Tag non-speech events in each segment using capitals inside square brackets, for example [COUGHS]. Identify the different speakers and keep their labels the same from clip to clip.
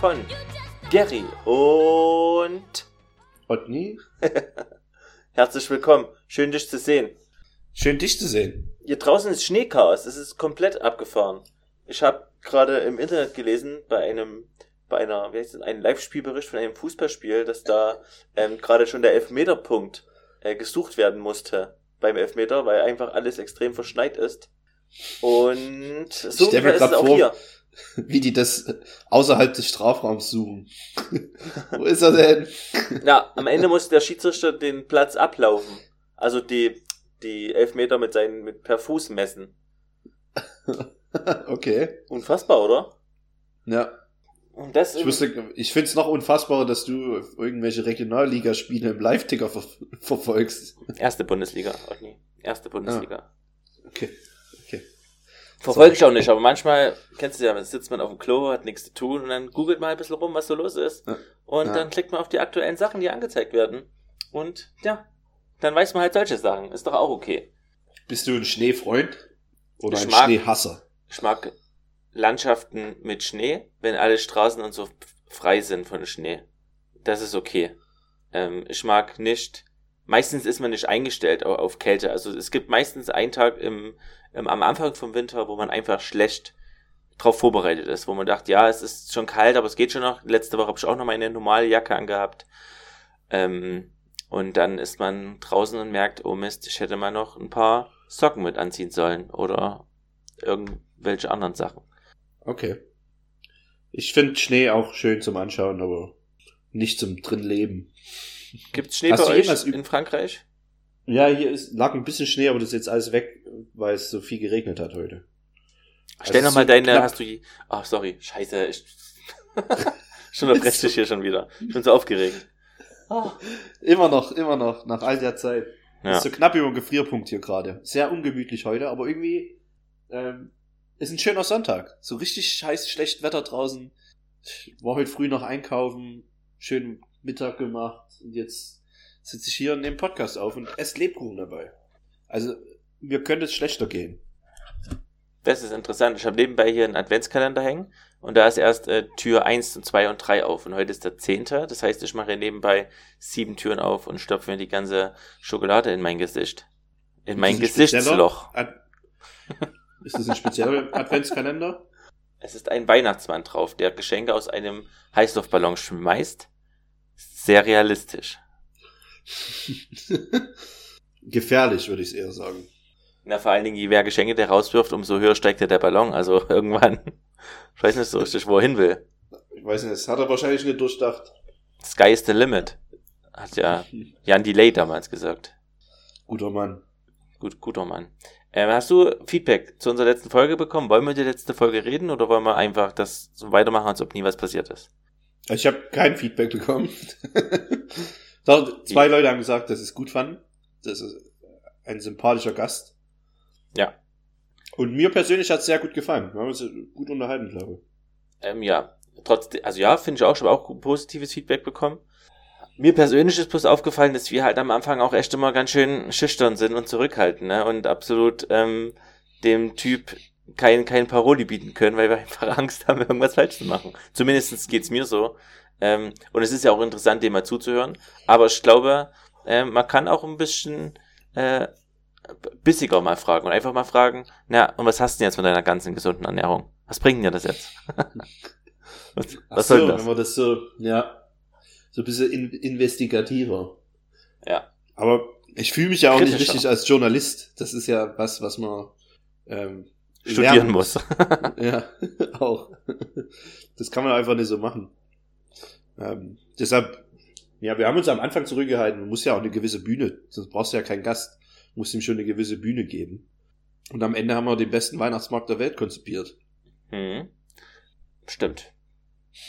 Speaker 1: von Gary und
Speaker 2: Otni, [LAUGHS]
Speaker 1: herzlich willkommen. Schön dich zu sehen.
Speaker 2: schön dich zu sehen.
Speaker 1: Hier draußen ist Schneechaos. Es ist komplett abgefahren. Ich habe gerade im Internet gelesen bei einem bei einer wie heißt das, einem Live-Spielbericht von einem Fußballspiel, dass da ähm, gerade schon der Elfmeterpunkt äh, gesucht werden musste beim Elfmeter, weil einfach alles extrem verschneit ist. Und so ist es auch hier. [LAUGHS]
Speaker 2: Wie die das außerhalb des Strafraums suchen. [LAUGHS] Wo ist er denn?
Speaker 1: Ja, am Ende muss der Schiedsrichter den Platz ablaufen. Also die, die Elfmeter mit seinen, mit per Fuß messen. [LAUGHS]
Speaker 2: okay.
Speaker 1: Unfassbar, oder?
Speaker 2: Ja.
Speaker 1: Und das
Speaker 2: Ich wusste, ich find's noch unfassbarer, dass du irgendwelche Regionalligaspiele im Live-Ticker ver verfolgst.
Speaker 1: erste Bundesliga, nie. Erste Bundesliga.
Speaker 2: Okay. Okay.
Speaker 1: Verfolge ich auch nicht, aber manchmal, kennst du ja, sitzt man auf dem Klo, hat nichts zu tun und dann googelt man ein bisschen rum, was so los ist. Und
Speaker 2: Ja.
Speaker 1: dann klickt man auf die aktuellen Sachen, die angezeigt werden. Und ja, dann weiß man halt solche Sachen. Ist doch auch okay.
Speaker 2: Bist du ein Schneefreund? Oder
Speaker 1: Ich
Speaker 2: ein
Speaker 1: mag-
Speaker 2: Schneehasser?
Speaker 1: Ich mag Landschaften mit Schnee, wenn alle Straßen und so frei sind von Schnee. Das ist okay. Ähm, ich mag nicht, meistens ist man nicht eingestellt au- auf Kälte. Also es gibt meistens einen Tag im, im, am Anfang vom Winter, wo man einfach schlecht drauf vorbereitet ist, wo man dachte, ja, es ist schon kalt, aber es geht schon noch. Letzte Woche habe ich auch noch meine normale Jacke angehabt. Ähm, und dann ist man draußen und merkt, oh Mist, ich hätte mal noch ein paar Socken mit anziehen sollen oder irgendwelche anderen Sachen.
Speaker 2: Okay. Ich finde Schnee auch schön zum Anschauen, aber nicht zum drin leben. [LAUGHS]
Speaker 1: Gibt's Schnee
Speaker 2: Hast
Speaker 1: bei
Speaker 2: du
Speaker 1: euch
Speaker 2: jemals
Speaker 1: in Frankreich?
Speaker 2: Ja, hier ist, lag ein bisschen Schnee, aber das ist jetzt alles weg, weil es so viel geregnet hat heute.
Speaker 1: Stell
Speaker 2: Also
Speaker 1: noch mal
Speaker 2: so
Speaker 1: deine,
Speaker 2: knapp.
Speaker 1: hast du die, ach sorry, scheiße, ich, [LAUGHS] schon unterbreche dich [LAUGHS] hier schon wieder. Ich bin so aufgeregt.
Speaker 2: Immer noch, immer noch, nach all der Zeit.
Speaker 1: Ja.
Speaker 2: Ist so knapp über dem Gefrierpunkt hier gerade. Sehr ungemütlich heute, aber irgendwie ähm, ist ein schöner Sonntag. So richtig scheiß schlecht Wetter draußen. Ich war heute früh noch einkaufen, schön Mittag gemacht und jetzt sitze ich hier und nehme Podcast auf und esse Lebkuchen dabei. Also mir könnte es schlechter gehen.
Speaker 1: Das ist interessant. Ich habe nebenbei hier einen Adventskalender hängen und da ist erst äh, Tür 1 und 2 und 3 auf und heute ist der 10. Das heißt, ich mache nebenbei sieben Türen auf und stopfe mir die ganze Schokolade in mein Gesicht. In mein Gesichtsloch.
Speaker 2: Ad ist das ein spezieller Adventskalender?
Speaker 1: Es ist ein Weihnachtsmann drauf, der Geschenke aus einem Heißluftballon schmeißt. Sehr realistisch. [LAUGHS]
Speaker 2: Gefährlich, würde ich es eher sagen.
Speaker 1: Na, vor allen Dingen, je mehr Geschenke der rauswirft, umso höher steigt ja der Ballon. Also [LAUGHS] irgendwann, ich weiß nicht so richtig, wo er hin will.
Speaker 2: Ich weiß nicht, das hat er wahrscheinlich nicht durchdacht.
Speaker 1: Sky is the limit. Hat ja [LAUGHS] Jan Delay damals gesagt.
Speaker 2: Guter Mann.
Speaker 1: Gut, guter Mann. Ähm, hast du Feedback zu unserer letzten Folge bekommen? Wollen wir die letzte Folge reden oder wollen wir einfach das so weitermachen, als ob nie was passiert ist?
Speaker 2: Ich habe kein Feedback bekommen. [LAUGHS] Doch, zwei Leute haben gesagt, dass sie es gut fanden. Das ist ein sympathischer Gast.
Speaker 1: Ja.
Speaker 2: Und mir persönlich hat es sehr gut gefallen. Wir haben uns gut unterhalten, glaube ich.
Speaker 1: Ähm, ja, trotzdem, also ja, finde ich auch, ich habe auch positives Feedback bekommen. Mir persönlich ist bloß aufgefallen, dass wir halt am Anfang auch echt immer ganz schön schüchtern sind und zurückhalten, ne? Und absolut ähm, dem Typ kein, kein Paroli bieten können, weil wir einfach [LAUGHS] Angst haben, irgendwas falsch zu machen. Zumindest geht's mir so. Ähm, und es ist ja auch interessant, dem mal zuzuhören. Aber ich glaube, ähm, man kann auch ein bisschen äh, bissiger mal fragen und einfach mal fragen, na, und was hast du denn jetzt von deiner ganzen gesunden Ernährung? Was bringt dir das jetzt? [LAUGHS] was was
Speaker 2: so,
Speaker 1: soll das?
Speaker 2: wenn man das so, ja, so ein bisschen in, investigativer.
Speaker 1: Ja.
Speaker 2: Aber ich fühle mich ja auch nicht
Speaker 1: Kritischer.
Speaker 2: richtig als Journalist. Das ist ja was, was man ähm,
Speaker 1: Studieren
Speaker 2: lernen
Speaker 1: muss. [LAUGHS]
Speaker 2: Ja, [LAUGHS] auch. Das kann man einfach nicht so machen. Ähm, deshalb, ja, wir haben uns am Anfang zurückgehalten. Man muss ja auch eine gewisse Bühne, sonst brauchst du ja keinen Gast. Du musst ihm schon eine gewisse Bühne geben. Und am Ende haben wir den besten Weihnachtsmarkt der Welt konzipiert.
Speaker 1: Hm. Stimmt.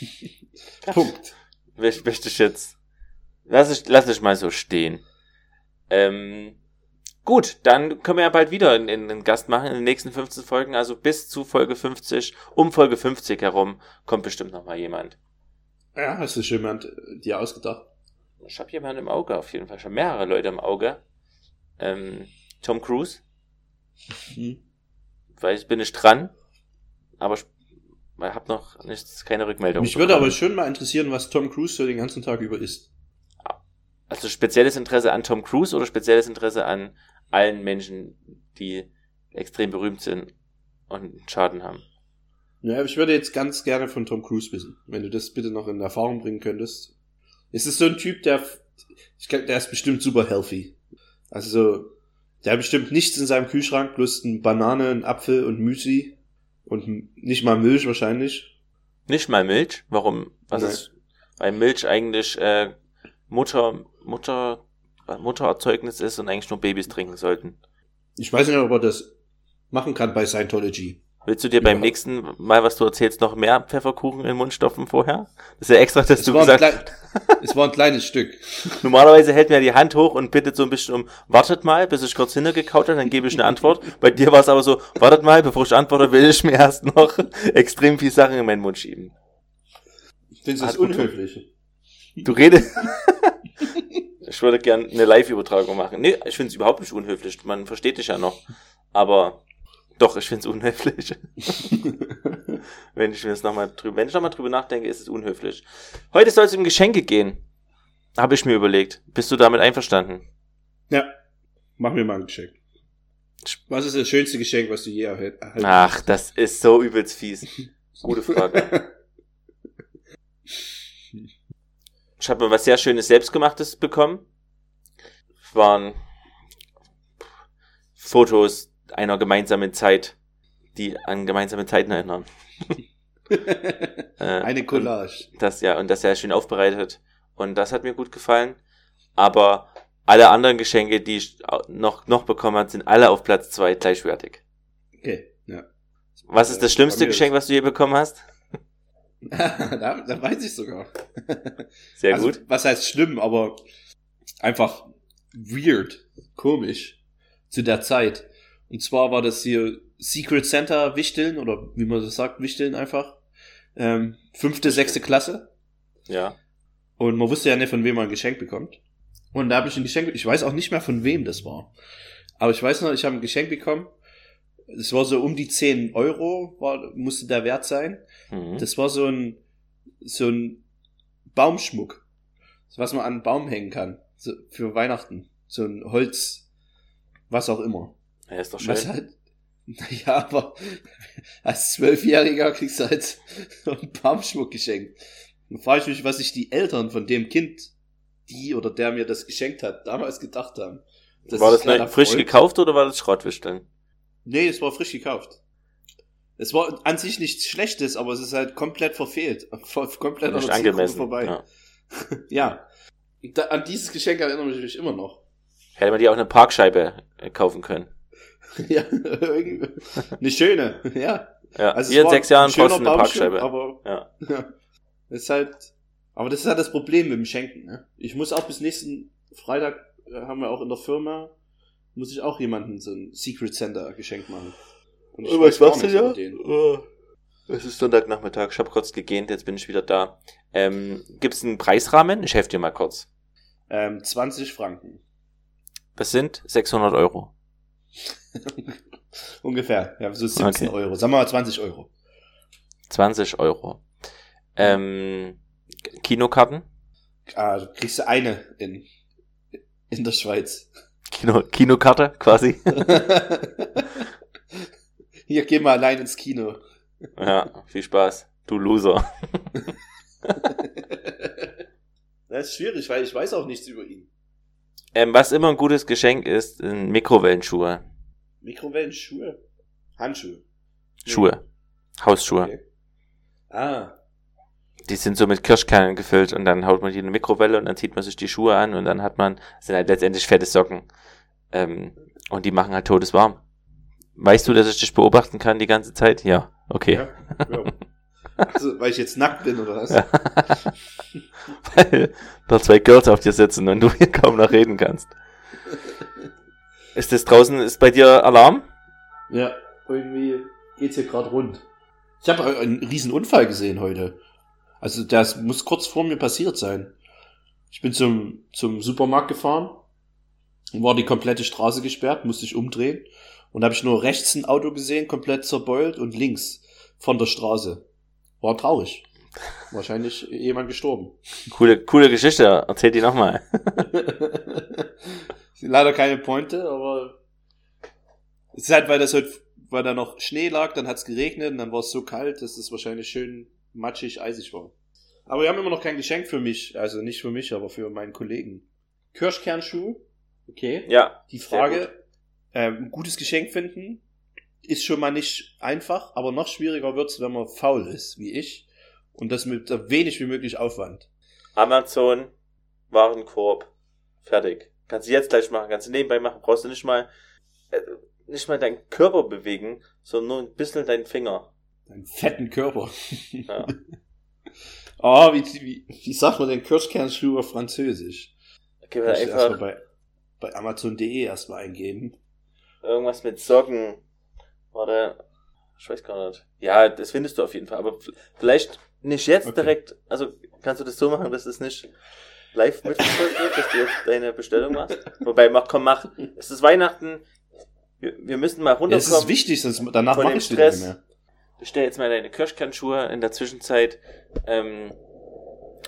Speaker 1: [LAUGHS]
Speaker 2: Punkt.
Speaker 1: Möchte ich jetzt. Lass ich, lass ich mal so stehen. Ähm, gut, dann können wir ja bald wieder einen, Gast machen in den nächsten 15 Folgen. Also bis zu Folge 50, um Folge 50 herum, kommt bestimmt noch mal jemand.
Speaker 2: Ja, hast du schon jemand äh, dir ausgedacht?
Speaker 1: Ich habe jemanden im Auge, auf jeden Fall schon mehrere Leute im Auge. Ähm, Tom Cruise
Speaker 2: Hm.
Speaker 1: weiß, bin ich dran, aber ich habe noch nichts, keine Rückmeldung.
Speaker 2: Mich würde aber schon mal interessieren, was Tom Cruise so den ganzen Tag über isst.
Speaker 1: Also spezielles Interesse an Tom Cruise oder spezielles Interesse an allen Menschen, die extrem berühmt sind und Schaden haben?
Speaker 2: Ja, ich würde jetzt ganz gerne von Tom Cruise wissen, wenn du das bitte noch in Erfahrung bringen könntest. Es ist so ein Typ, der, ich glaube, der ist bestimmt super healthy. Also so, der hat bestimmt nichts in seinem Kühlschrank, bloß eine Banane, ein Apfel und Müsli und nicht mal Milch wahrscheinlich.
Speaker 1: Nicht mal Milch? Warum? Was
Speaker 2: Nein.
Speaker 1: ist, weil Milch eigentlich äh, Mutter, Mutter, Muttererzeugnis ist und eigentlich nur Babys trinken sollten.
Speaker 2: Ich weiß nicht, ob er das machen kann bei Scientology.
Speaker 1: Willst du dir beim
Speaker 2: Ja.
Speaker 1: nächsten Mal, was du erzählst, noch mehr Pfefferkuchen in den Mund stopfen vorher? Das ist ja extra, dass
Speaker 2: Es
Speaker 1: du gesagt
Speaker 2: klein, es war ein kleines Stück. [LAUGHS]
Speaker 1: Normalerweise hält mir die Hand hoch und bittet so ein bisschen um, wartet mal, bis ich kurz hintergekaut habe, dann gebe ich eine Antwort. Bei dir war es aber so, wartet mal, bevor ich antworte, will ich mir erst noch [LAUGHS] extrem viel Sachen in meinen Mund schieben.
Speaker 2: Findest du das
Speaker 1: Hat gut
Speaker 2: unhöflich?
Speaker 1: Du redest. [LAUGHS] ich würde gern eine Live-Übertragung machen. Nee, ich finde es überhaupt nicht unhöflich. Man versteht dich ja noch. Aber doch, ich finde es unhöflich. [LAUGHS] wenn ich mir das nochmal drüber, wenn ich nochmal drüber nachdenke, ist es unhöflich. Heute soll es um Geschenke gehen. Habe ich mir überlegt. Bist du damit einverstanden?
Speaker 2: Ja. Mach mir mal ein Geschenk. Was ist das schönste Geschenk, was du je erhält- erhalten
Speaker 1: Ach, das ist so übelst fies. [LAUGHS] Gute Frage. [LAUGHS] Ich habe mir was sehr Schönes Selbstgemachtes bekommen. Es waren Fotos einer gemeinsamen Zeit, die an gemeinsame Zeiten erinnern. [LAUGHS] Äh,
Speaker 2: Eine Collage.
Speaker 1: Und das ja und das sehr schön aufbereitet und das hat mir gut gefallen. Aber alle anderen Geschenke, die ich noch noch bekommen habe, sind alle auf Platz zwei gleichwertig.
Speaker 2: Okay, ja.
Speaker 1: Was ist das
Speaker 2: Äh,
Speaker 1: schlimmste Geschenk, was du je bekommen hast? [LAUGHS]
Speaker 2: da, da weiß ich sogar. [LAUGHS]
Speaker 1: Sehr
Speaker 2: also,
Speaker 1: gut.
Speaker 2: Was heißt schlimm, aber einfach weird, komisch zu der Zeit. Und zwar war das hier Secret Center Wichteln oder wie man das sagt, Wichteln einfach. Ähm, fünfte, sechste Klasse.
Speaker 1: Ja.
Speaker 2: Und man wusste ja nicht, von wem man ein Geschenk bekommt. Und da habe ich ein Geschenk, ich weiß auch nicht mehr, von wem das war. Aber ich weiß noch, ich habe ein Geschenk bekommen. Es war so um die 10 Euro, war, musste der Wert sein.
Speaker 1: Mhm.
Speaker 2: Das war so ein, so ein Baumschmuck. Was man an einen Baum hängen kann. So, für Weihnachten. So ein Holz, was auch immer.
Speaker 1: ja, ist doch
Speaker 2: Was
Speaker 1: schön.
Speaker 2: halt, [LAUGHS] naja, aber als Zwölfjähriger kriegst du halt [LAUGHS] so einen Baumschmuck geschenkt. Dann frage ich mich, was sich die Eltern von dem Kind, die oder der mir das geschenkt hat, damals gedacht haben. Dass
Speaker 1: war das frisch gekauft oder war das Schrottwichteln?
Speaker 2: Nee, es war frisch gekauft. Es war an sich nichts Schlechtes, aber es ist halt komplett verfehlt. [LAUGHS] Ver- Komplett
Speaker 1: Nicht angemessen.
Speaker 2: vorbei.
Speaker 1: Ja. [LAUGHS]
Speaker 2: Ja. Da, an dieses Geschenk erinnere ich mich immer noch.
Speaker 1: Hätte man dir auch eine Parkscheibe äh, kaufen können. [LAUGHS]
Speaker 2: ja, irgendwie. eine schöne, ja.
Speaker 1: Ja.
Speaker 2: Also
Speaker 1: Hier in sechs Jahren
Speaker 2: ein
Speaker 1: du eine Parkscheibe.
Speaker 2: Aber
Speaker 1: Ja.
Speaker 2: ja. Ist halt, aber das ist halt das Problem mit dem Schenken. Ne? Ich muss auch bis nächsten Freitag, äh, haben wir auch in der Firma, muss ich auch jemanden so ein Secret Center Geschenk machen. Und ich weiß gar nichts über den.
Speaker 1: Oh. Es ist Sonntagnachmittag, ich habe kurz gegähnt, jetzt bin ich wieder da. Ähm, Gibt es einen Preisrahmen? Ich helfe dir mal kurz.
Speaker 2: Ähm, 20 Franken.
Speaker 1: Das sind 600 Euro. [LAUGHS]
Speaker 2: Ungefähr. Ja, so 17
Speaker 1: Okay.
Speaker 2: Euro. Sagen wir mal 20 Euro.
Speaker 1: 20 Euro. Ähm, Kinokarten?
Speaker 2: Ah, du kriegst eine in, in der Schweiz.
Speaker 1: Kino, Kinokarte quasi. [LAUGHS]
Speaker 2: Hier, geh mal allein ins Kino.
Speaker 1: ja, viel Spaß. Du Loser. [LAUGHS]
Speaker 2: Das ist schwierig, weil ich weiß auch nichts über ihn.
Speaker 1: Ähm, was immer ein gutes Geschenk ist, sind Mikrowellenschuhe.
Speaker 2: Mikrowellenschuhe? Handschuhe.
Speaker 1: Schuhe. Hausschuhe.
Speaker 2: Okay. Ah.
Speaker 1: Die sind so mit Kirschkernen gefüllt und dann haut man die in eine Mikrowelle und dann zieht man sich die Schuhe an und dann hat man, sind halt letztendlich fette Socken. Ähm, und die machen halt todeswarm. Weißt du, dass ich dich beobachten kann die ganze Zeit? Ja, okay.
Speaker 2: Ja. ja. Also, weil ich jetzt nackt bin, oder was?
Speaker 1: Ja. [LAUGHS] Weil da zwei Girls auf dir sitzen und du hier kaum noch reden kannst. Ist das draußen, ist bei dir Alarm?
Speaker 2: Ja, irgendwie geht's hier gerade rund. Ich habe einen riesen Unfall gesehen heute. Also das muss kurz vor mir passiert sein. Ich bin zum, zum Supermarkt gefahren, war die komplette Straße gesperrt, musste ich umdrehen Und da habe ich nur rechts ein Auto gesehen, komplett zerbeult und links von der Straße. War traurig. Wahrscheinlich jemand gestorben.
Speaker 1: Coole, coole Geschichte. Erzähl die nochmal. [LAUGHS]
Speaker 2: Leider keine Pointe, aber es ist halt, weil das heute, weil da noch Schnee lag, dann hat es geregnet und dann war es so kalt, dass es wahrscheinlich schön matschig, eisig war. Aber wir haben immer noch kein Geschenk für mich, also nicht für mich, aber für meinen Kollegen. Kirschkernschuh, okay.
Speaker 1: Ja.
Speaker 2: Die Frage, äh, ein gutes Geschenk finden, ist schon mal nicht einfach, aber noch schwieriger wird's, wenn man faul ist, wie ich. Und das mit so wenig wie möglich Aufwand.
Speaker 1: Amazon, Warenkorb, fertig. Kannst du jetzt gleich machen, kannst du nebenbei machen, brauchst du nicht mal, äh, nicht mal deinen Körper bewegen, sondern nur ein bisschen deinen Finger.
Speaker 2: Deinen fetten Körper.
Speaker 1: Ja.
Speaker 2: oh, [LAUGHS] wie, wie, wie sagt man den Kirschkernschuh auf Französisch? Muss
Speaker 1: halt
Speaker 2: ich erstmal
Speaker 1: einfach
Speaker 2: bei, bei Amazon.de erstmal eingeben.
Speaker 1: irgendwas mit Socken. Warte, ich weiß gar nicht. Ja, das findest du auf jeden Fall, aber vielleicht nicht jetzt
Speaker 2: Okay.
Speaker 1: direkt, also kannst du das so machen, dass es nicht live mitverfolgt [LAUGHS] wird, dass du jetzt deine Bestellung machst. Wobei, mach, komm, mach. Es ist Weihnachten. Wir, wir müssen mal
Speaker 2: Ja, es ist
Speaker 1: runterkommen.
Speaker 2: wichtig, sonst danach mache ich wieder nicht
Speaker 1: Stress.
Speaker 2: mehr.
Speaker 1: Bestell jetzt mal deine Kirschkernschuhe. In der Zwischenzeit ähm,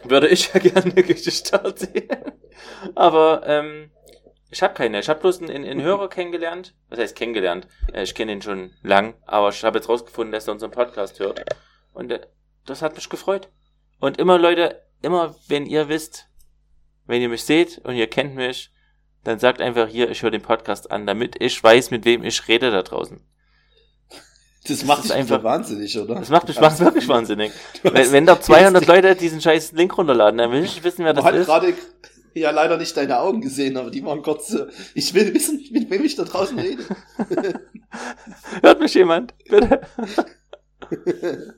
Speaker 1: würde ich [LAUGHS] ja gerne eine Geschichte erzählen. Aber ähm, ich habe keine. Ich habe bloß einen, einen [LAUGHS] Hörer kennengelernt. Was heißt kennengelernt? Äh, ich kenne ihn schon lang, aber ich habe jetzt rausgefunden, dass er unseren Podcast hört. Und äh, das hat mich gefreut. Und immer, Leute, immer wenn ihr wisst, wenn ihr mich seht und ihr kennt mich, dann sagt einfach hier, ich höre den Podcast an, damit ich weiß, mit wem ich rede da draußen.
Speaker 2: Das macht
Speaker 1: ist
Speaker 2: dich
Speaker 1: einfach-
Speaker 2: wahnsinnig, oder?
Speaker 1: Das macht mich macht wirklich wahnsinnig. [LAUGHS] Wenn, wenn da 200 Leute diesen scheiß Link runterladen, dann will ich wissen, wer das
Speaker 2: Man
Speaker 1: ist.
Speaker 2: gerade ja leider nicht deine Augen gesehen, aber die waren kurz so, ich will wissen, mit wem ich da draußen rede. [LAUGHS]
Speaker 1: Hört mich jemand? Bitte. [LAUGHS]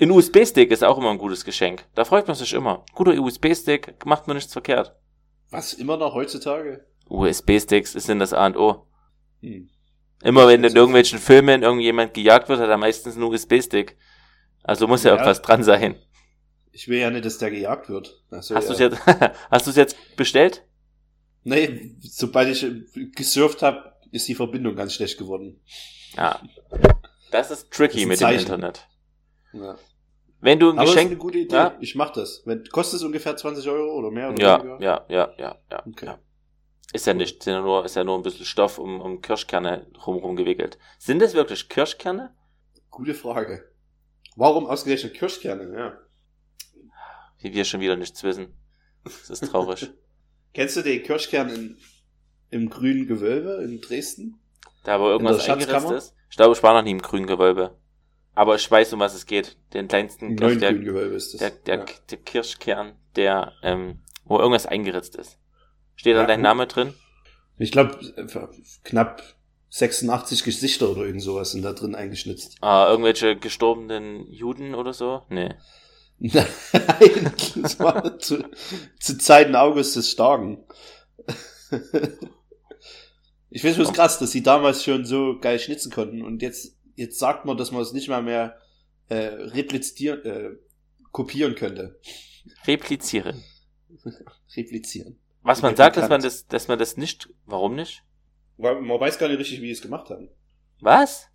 Speaker 1: Ein USB-Stick ist auch immer ein gutes Geschenk. Da freut man sich immer. Guter USB-Stick macht man nichts verkehrt.
Speaker 2: Was, immer noch heutzutage?
Speaker 1: USB-Sticks sind das A und O.
Speaker 2: Hm.
Speaker 1: Immer wenn in irgendwelchen Filmen irgendjemand gejagt wird, hat er meistens einen USB-Stick. Also muss ja,
Speaker 2: Ja.
Speaker 1: irgendwas dran sein.
Speaker 2: Ich will ja nicht, dass der gejagt wird. Ach so,
Speaker 1: Hast du
Speaker 2: ja.
Speaker 1: es jetzt, [LAUGHS] hast du es jetzt bestellt?
Speaker 2: Nee, sobald ich gesurft habe, ist die Verbindung ganz schlecht geworden.
Speaker 1: Ja. Das ist tricky
Speaker 2: Das ist
Speaker 1: mit dem Internet.
Speaker 2: Ja.
Speaker 1: Wenn du ein
Speaker 2: Aber es ist
Speaker 1: Geschenk
Speaker 2: eine gute Idee.
Speaker 1: Ja.
Speaker 2: Ich mach das. Wenn, kostet es ungefähr 20 Euro oder mehr oder
Speaker 1: Ja,
Speaker 2: weniger?
Speaker 1: ja, ja, ja, ja.
Speaker 2: Okay.
Speaker 1: ja. Ist ja nicht, sind ja nur, ist ja nur ein bisschen Stoff um, um Kirschkerne rumrum gewickelt. Sind das wirklich Kirschkerne?
Speaker 2: Gute Frage. Warum ausgerechnet Kirschkerne? Ja.
Speaker 1: Wie wir schon wieder nichts wissen. Das ist traurig. [LAUGHS]
Speaker 2: Kennst du den Kirschkern in, im grünen Gewölbe in Dresden?
Speaker 1: da wo irgendwas eingeritzt ist. Ich glaube, ich war noch nie im grünen Gewölbe. Aber ich weiß, um was es geht. Den kleinsten
Speaker 2: Im
Speaker 1: Kirsch,
Speaker 2: neuen
Speaker 1: der, der, der,
Speaker 2: ja.
Speaker 1: der Kirschkern, der, ähm, wo irgendwas eingeritzt ist. Steht da
Speaker 2: Ja,
Speaker 1: dein
Speaker 2: gut.
Speaker 1: Name drin?
Speaker 2: Ich glaube, knapp 86 Gesichter oder irgend sowas sind da drin eingeschnitzt.
Speaker 1: Ah, irgendwelche gestorbenen Juden oder so? Nee. [LAUGHS]
Speaker 2: Nein, das war zu, zu Zeiten August des Starken. [LAUGHS] Ich finde es krass, dass sie damals schon so geil schnitzen konnten und jetzt, jetzt sagt man, dass man es nicht mal mehr äh, replizieren, äh, kopieren könnte.
Speaker 1: Replizieren. [LAUGHS]
Speaker 2: Replizieren.
Speaker 1: Was man sagt, dass man das, dass man das nicht, warum nicht?
Speaker 2: Weil man weiß gar nicht richtig, wie die es gemacht haben.
Speaker 1: Was?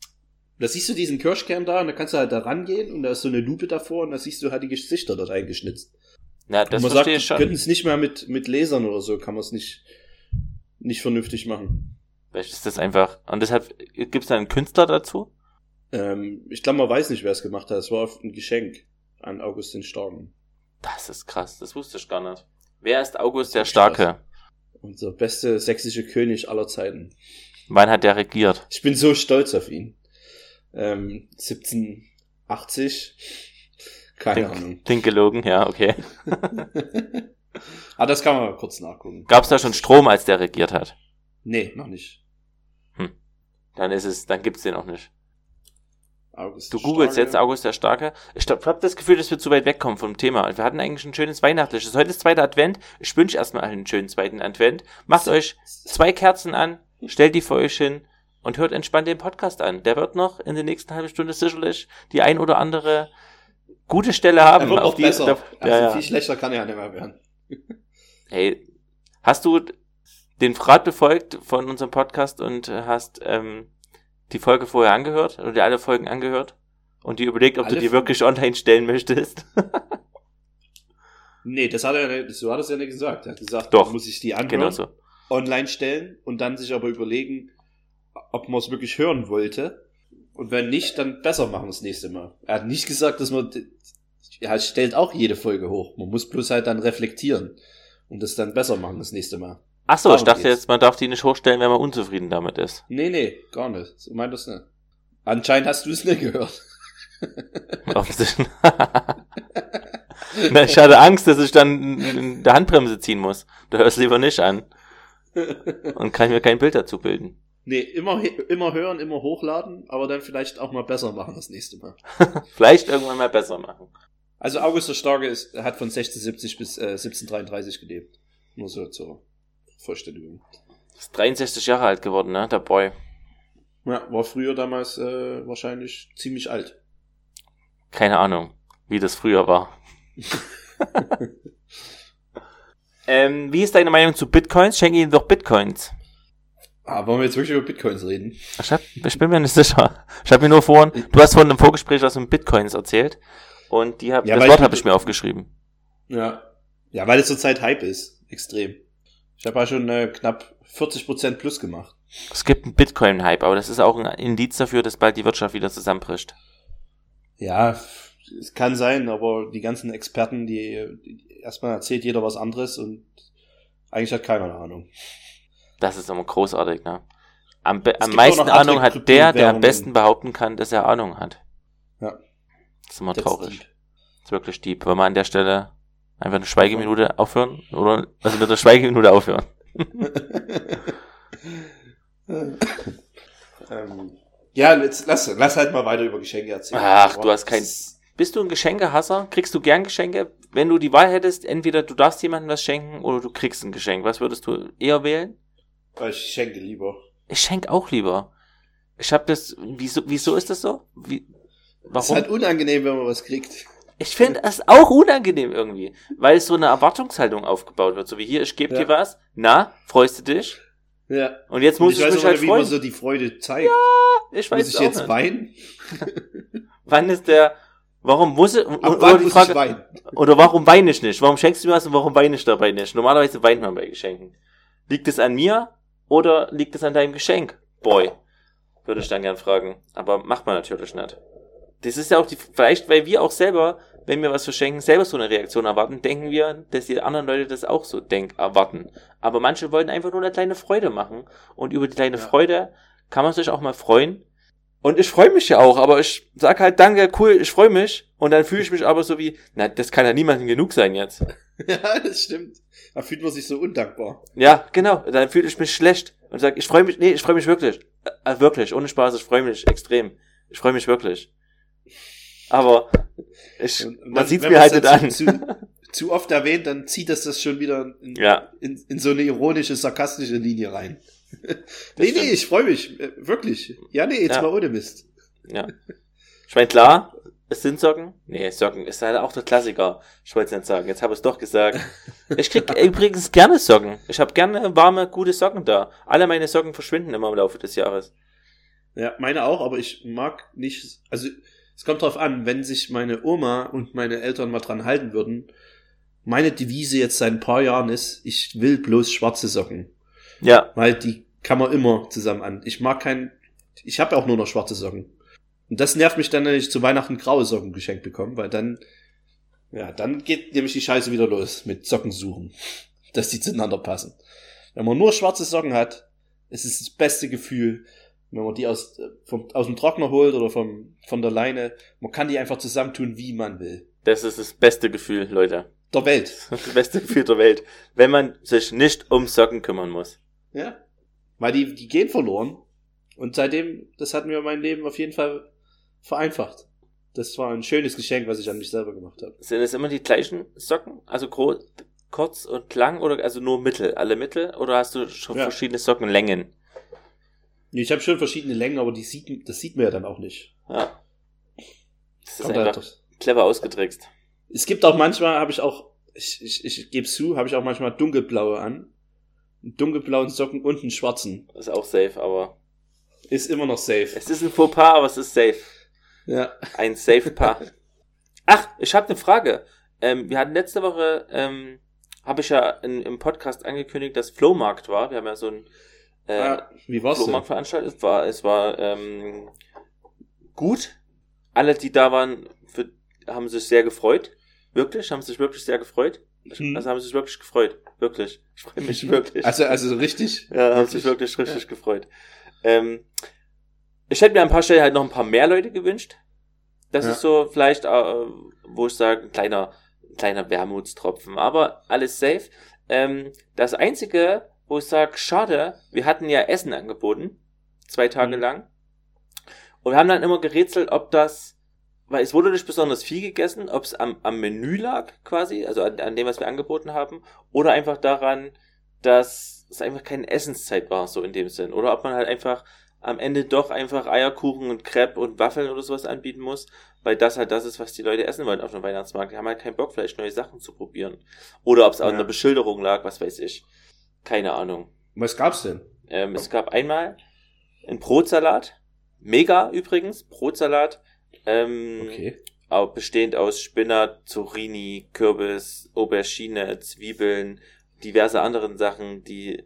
Speaker 2: Da siehst du diesen Kirschkern da und da kannst du halt da rangehen und da ist so eine Lupe davor und da siehst du halt die Gesichter dort eingeschnitzt.
Speaker 1: Na, das
Speaker 2: und man
Speaker 1: verstehe
Speaker 2: sagt,
Speaker 1: ich
Speaker 2: die könnten
Speaker 1: schon.
Speaker 2: es nicht mehr mit, mit Lasern oder so, kann man es nicht, nicht vernünftig machen.
Speaker 1: Vielleicht ist das einfach, und deshalb gibt es da einen Künstler dazu?
Speaker 2: Ähm, ich glaube, man weiß nicht, wer es gemacht hat. Es war ein Geschenk an August den Starken.
Speaker 1: Das ist krass, das wusste ich gar nicht. Wer ist August der Starke?
Speaker 2: Unser bester sächsische König aller Zeiten.
Speaker 1: Wann hat der regiert?
Speaker 2: Ich bin so stolz auf ihn. Ähm, 1780. Keine Ahnung.
Speaker 1: Klingt, klingt gelogen, ja, okay. [LAUGHS]
Speaker 2: ah, das kann man mal kurz nachgucken.
Speaker 1: Gab es da schon Strom, als der regiert hat?
Speaker 2: Nee, noch nicht.
Speaker 1: Dann ist es, dann gibt's den auch nicht.
Speaker 2: August
Speaker 1: Du googelst jetzt August der Starke. Ich hab hab das Gefühl, dass wir zu weit wegkommen vom Thema. Wir hatten eigentlich ein schönes weihnachtliches. Heute ist zweiter Advent. Ich wünsche erstmal einen schönen zweiten Advent. Macht euch zwei Kerzen an, stellt die vor euch hin und hört entspannt den Podcast an. Der wird noch in der nächsten halben Stunde sicherlich die ein oder andere gute Stelle haben.
Speaker 2: Er wird
Speaker 1: auf
Speaker 2: auch
Speaker 1: die,
Speaker 2: besser.
Speaker 1: da-
Speaker 2: also
Speaker 1: ja,
Speaker 2: viel
Speaker 1: ja.
Speaker 2: schlechter kann er ja nicht mehr werden. [LAUGHS]
Speaker 1: Hey, hast du den Rat befolgt von unserem Podcast und hast ähm, die Folge vorher angehört oder dir alle Folgen angehört und dir überlegt, ob
Speaker 2: Alle
Speaker 1: du die
Speaker 2: Folgen?
Speaker 1: wirklich online stellen möchtest. [LAUGHS]
Speaker 2: Nee, das hat er, so hat er es ja nicht gesagt. Er hat gesagt,
Speaker 1: Doch.
Speaker 2: muss sich die anhören,
Speaker 1: genau so.
Speaker 2: online stellen und dann sich aber überlegen, ob man es wirklich hören wollte. Und wenn nicht, dann besser machen das nächste Mal. Er hat nicht gesagt, dass man, er stellt auch jede Folge hoch. Man muss bloß halt dann reflektieren und das dann besser machen das nächste Mal.
Speaker 1: Ach so, ich dachte
Speaker 2: geht's.
Speaker 1: jetzt, man darf die nicht hochstellen, wenn man unzufrieden damit ist.
Speaker 2: Nee, nee, gar nicht. So meint das nicht. Anscheinend hast du es nicht gehört. [LAUGHS]
Speaker 1: Offensichtlich. Na, ich hatte Angst, dass ich dann in der Handbremse ziehen muss. Du hörst lieber nicht an und kann mir kein Bild dazu bilden.
Speaker 2: Nee, immer, immer hören, immer hochladen, aber dann vielleicht auch mal besser machen das nächste Mal. [LAUGHS]
Speaker 1: Vielleicht irgendwann mal besser machen.
Speaker 2: Also August der Starke ist, hat von 1670 bis äh, 1733 gelebt. Nur so zur Vollständigung.
Speaker 1: Ist 63 Jahre alt geworden, ne, der Boy.
Speaker 2: Ja, war früher damals äh, wahrscheinlich ziemlich alt.
Speaker 1: Keine Ahnung, wie das früher war. [LAUGHS] ähm, wie ist deine Meinung zu Bitcoins? Schenke ihnen doch Bitcoins.
Speaker 2: Ah, wollen wir jetzt wirklich über Bitcoins reden?
Speaker 1: Ich, hab, ich bin mir nicht sicher. Ich habe mir nur vorhin, du hast vorhin im Vorgespräch was mit Bitcoins erzählt. Und die hab,
Speaker 2: Ja,
Speaker 1: das Wort habe ich mir aufgeschrieben.
Speaker 2: Ja. Ja, weil es zurzeit Hype ist. Extrem. Ich habe ja schon äh, knapp 40% plus gemacht.
Speaker 1: Es gibt einen Bitcoin-Hype, aber das ist auch ein Indiz dafür, dass bald die Wirtschaft wieder zusammenbricht.
Speaker 2: Ja, es kann sein, aber die ganzen Experten, die, die erstmal erzählt jeder was anderes und eigentlich hat keiner eine Ahnung.
Speaker 1: Das ist immer großartig, ne? Am, am meisten Ahnung hat der, der am besten behaupten kann, dass er Ahnung hat.
Speaker 2: Ja.
Speaker 1: Das ist immer
Speaker 2: That's
Speaker 1: traurig.
Speaker 2: deep.
Speaker 1: Das ist wirklich deep. Wollen wir an der Stelle einfach eine Schweigeminute aufhören? Oder, also mit der Schweigeminute aufhören? [LAUGHS]
Speaker 2: ähm, ja, jetzt lass, lass halt mal weiter über Geschenke erzählen.
Speaker 1: Ach, du hast kein- Bist du ein Geschenkehasser? Kriegst du gern Geschenke? Wenn du die Wahl hättest, entweder du darfst jemandem was schenken oder du kriegst ein Geschenk. Was würdest du eher wählen?
Speaker 2: Ich schenke lieber.
Speaker 1: Ich schenk auch lieber. Ich habe das. Wieso, wieso ist das so? Wie,
Speaker 2: Es ist
Speaker 1: warum?
Speaker 2: halt unangenehm, wenn man was kriegt.
Speaker 1: Ich finde es auch unangenehm irgendwie, weil es so eine Erwartungshaltung aufgebaut wird. So wie hier, ich gebe
Speaker 2: Ja.
Speaker 1: dir was. Na, freust du dich?
Speaker 2: Ja.
Speaker 1: Und jetzt muss
Speaker 2: ich
Speaker 1: ich,
Speaker 2: weiß
Speaker 1: mich halt
Speaker 2: nicht, wie man
Speaker 1: freuen.
Speaker 2: so die Freude zeigt.
Speaker 1: ich
Speaker 2: Muss
Speaker 1: weiß
Speaker 2: ich
Speaker 1: es auch
Speaker 2: jetzt
Speaker 1: nicht.
Speaker 2: weinen? [LAUGHS]
Speaker 1: Wann ist der? Warum muss ich?
Speaker 2: Ab
Speaker 1: Oder die
Speaker 2: muss
Speaker 1: Frage,
Speaker 2: ich weinen?
Speaker 1: Oder warum weine ich nicht? Warum schenkst du mir was und warum weine ich dabei nicht? Normalerweise weint man bei Geschenken. Liegt es an mir oder liegt es an deinem Geschenk? Boy. Würde ich dann gern fragen. Aber macht man natürlich nicht. Das ist ja auch die, vielleicht, weil wir auch selber, wenn wir was verschenken, selber so eine Reaktion erwarten, denken wir, dass die anderen Leute das auch so denk, erwarten. Aber manche wollen einfach nur eine kleine Freude machen. Und über die kleine
Speaker 2: Ja.
Speaker 1: Freude kann man sich auch mal freuen. Und ich freue mich ja auch, aber ich sag halt, danke, cool, ich freue mich. Und dann fühle ich mich aber so wie, na, das kann ja niemandem genug sein jetzt. [LAUGHS]
Speaker 2: Ja, das stimmt. Da fühlt man sich so undankbar.
Speaker 1: Ja, genau. Dann fühle ich mich schlecht und sag, ich freue mich, nee, ich freue mich wirklich. Äh, wirklich, ohne Spaß, ich freue mich extrem. Ich freue mich wirklich. Aber ich, man
Speaker 2: dann,
Speaker 1: sieht's
Speaker 2: wenn
Speaker 1: mir halt nicht
Speaker 2: zu,
Speaker 1: an.
Speaker 2: Zu, zu oft erwähnt, dann zieht das das schon wieder in,
Speaker 1: Ja,
Speaker 2: in, in so eine ironische, sarkastische Linie rein. [LAUGHS] nee,
Speaker 1: stimmt.
Speaker 2: nee, ich freue mich. äh, Wirklich. Ja, nee, jetzt
Speaker 1: Ja.
Speaker 2: mal ohne Mist.
Speaker 1: ja. Ich meine, klar, es sind Socken. Nee, Socken ist halt auch der Klassiker. Ich wollte es nicht sagen, jetzt habe ich es doch gesagt. [LAUGHS] Ich krieg übrigens gerne Socken. Ich habe gerne warme, gute Socken da. Alle meine Socken verschwinden immer im Laufe des Jahres.
Speaker 2: Ja, meine auch, aber ich mag nicht, also es kommt drauf an, wenn sich meine Oma und meine Eltern mal dran halten würden. Meine Devise jetzt seit ein paar Jahren ist, ich will bloß schwarze Socken,
Speaker 1: Ja,
Speaker 2: weil die kann man immer zusammen an. Ich mag kein, ich habe auch nur noch schwarze Socken. Und das nervt mich dann, wenn ich zu Weihnachten graue Socken geschenkt bekomme, weil dann, ja, dann geht nämlich die Scheiße wieder los mit Socken suchen, [LAUGHS] dass die zueinander passen. Wenn man nur schwarze Socken hat, ist es das beste Gefühl, wenn man die aus, äh, vom, aus dem Trockner holt oder vom, von der Leine. Man kann die einfach zusammentun, wie man will.
Speaker 1: das ist das beste Gefühl, Leute.
Speaker 2: Der Welt. [LAUGHS]
Speaker 1: Das beste Gefühl der Welt. Wenn man sich nicht um Socken kümmern muss.
Speaker 2: Ja. Weil die, die gehen verloren. Und seitdem, das hat mir mein Leben auf jeden Fall vereinfacht. Das war ein schönes Geschenk, was ich an mich selber gemacht habe.
Speaker 1: Sind es immer die gleichen Socken? Also gro kurz und lang oder also nur Mittel? Alle Mittel? Oder hast du schon
Speaker 2: Ja.
Speaker 1: verschiedene Sockenlängen?
Speaker 2: Ich habe schon verschiedene Längen, aber die sieht, das sieht man ja dann auch nicht.
Speaker 1: Ja. Das ist
Speaker 2: Kommt halt
Speaker 1: einfach
Speaker 2: durch.
Speaker 1: clever ausgetrickst.
Speaker 2: Es gibt auch manchmal, habe ich auch, ich, ich, ich gebe zu, habe ich auch manchmal dunkelblaue an. einen dunkelblauen Socken und einen schwarzen.
Speaker 1: Ist auch safe, aber.
Speaker 2: Ist immer noch safe.
Speaker 1: Es ist ein Fauxpas, aber es ist safe.
Speaker 2: Ja.
Speaker 1: Ein safe Paar. [LAUGHS] Ach, ich habe eine Frage. Ähm, wir hatten letzte Woche, ähm, habe ich ja in, im Podcast angekündigt, dass Flohmarkt war. Wir haben ja so ein äh,
Speaker 2: wie war's denn?
Speaker 1: Flohmarkt veranstaltet. Es war, es war ähm, gut. Alle, die da waren, für, haben sich sehr gefreut. Wirklich, haben sich wirklich sehr gefreut.
Speaker 2: Hm.
Speaker 1: Also haben sich wirklich gefreut. Wirklich. Ich freue mich [LAUGHS] wirklich.
Speaker 2: Also, also so richtig?
Speaker 1: Ja, haben sich wirklich richtig gefreut. Ähm, ich hätte mir an ein paar Stellen halt noch ein paar mehr Leute gewünscht. Das
Speaker 2: Ja.
Speaker 1: ist so vielleicht, äh, wo ich sage, ein kleiner, ein kleiner Wermutstropfen, aber alles safe. Ähm, das Einzige, wo ich sage, schade, wir hatten ja Essen angeboten, zwei Tage
Speaker 2: Mhm.
Speaker 1: lang. Und wir haben dann immer gerätselt, ob das, weil es wurde nicht besonders viel gegessen, ob es am, am Menü lag quasi, also an, an dem, was wir angeboten haben, oder einfach daran, dass es einfach keine Essenszeit war, so in dem Sinn. Oder ob man halt einfach am Ende doch einfach Eierkuchen und Crepe und Waffeln oder sowas anbieten muss, weil das halt das ist, was die Leute essen wollen auf dem Weihnachtsmarkt. Die haben halt keinen Bock, vielleicht neue Sachen zu probieren. Oder ob es an
Speaker 2: Ja.
Speaker 1: der Beschilderung lag, was weiß ich. Keine Ahnung.
Speaker 2: Was gab's denn?
Speaker 1: Ähm, es gab einmal einen Brotsalat. Mega übrigens, Brotsalat. Ähm,
Speaker 2: Okay.
Speaker 1: bestehend aus Spinat, Zucchini, Kürbis, Aubergine, Zwiebeln, diverse anderen Sachen, die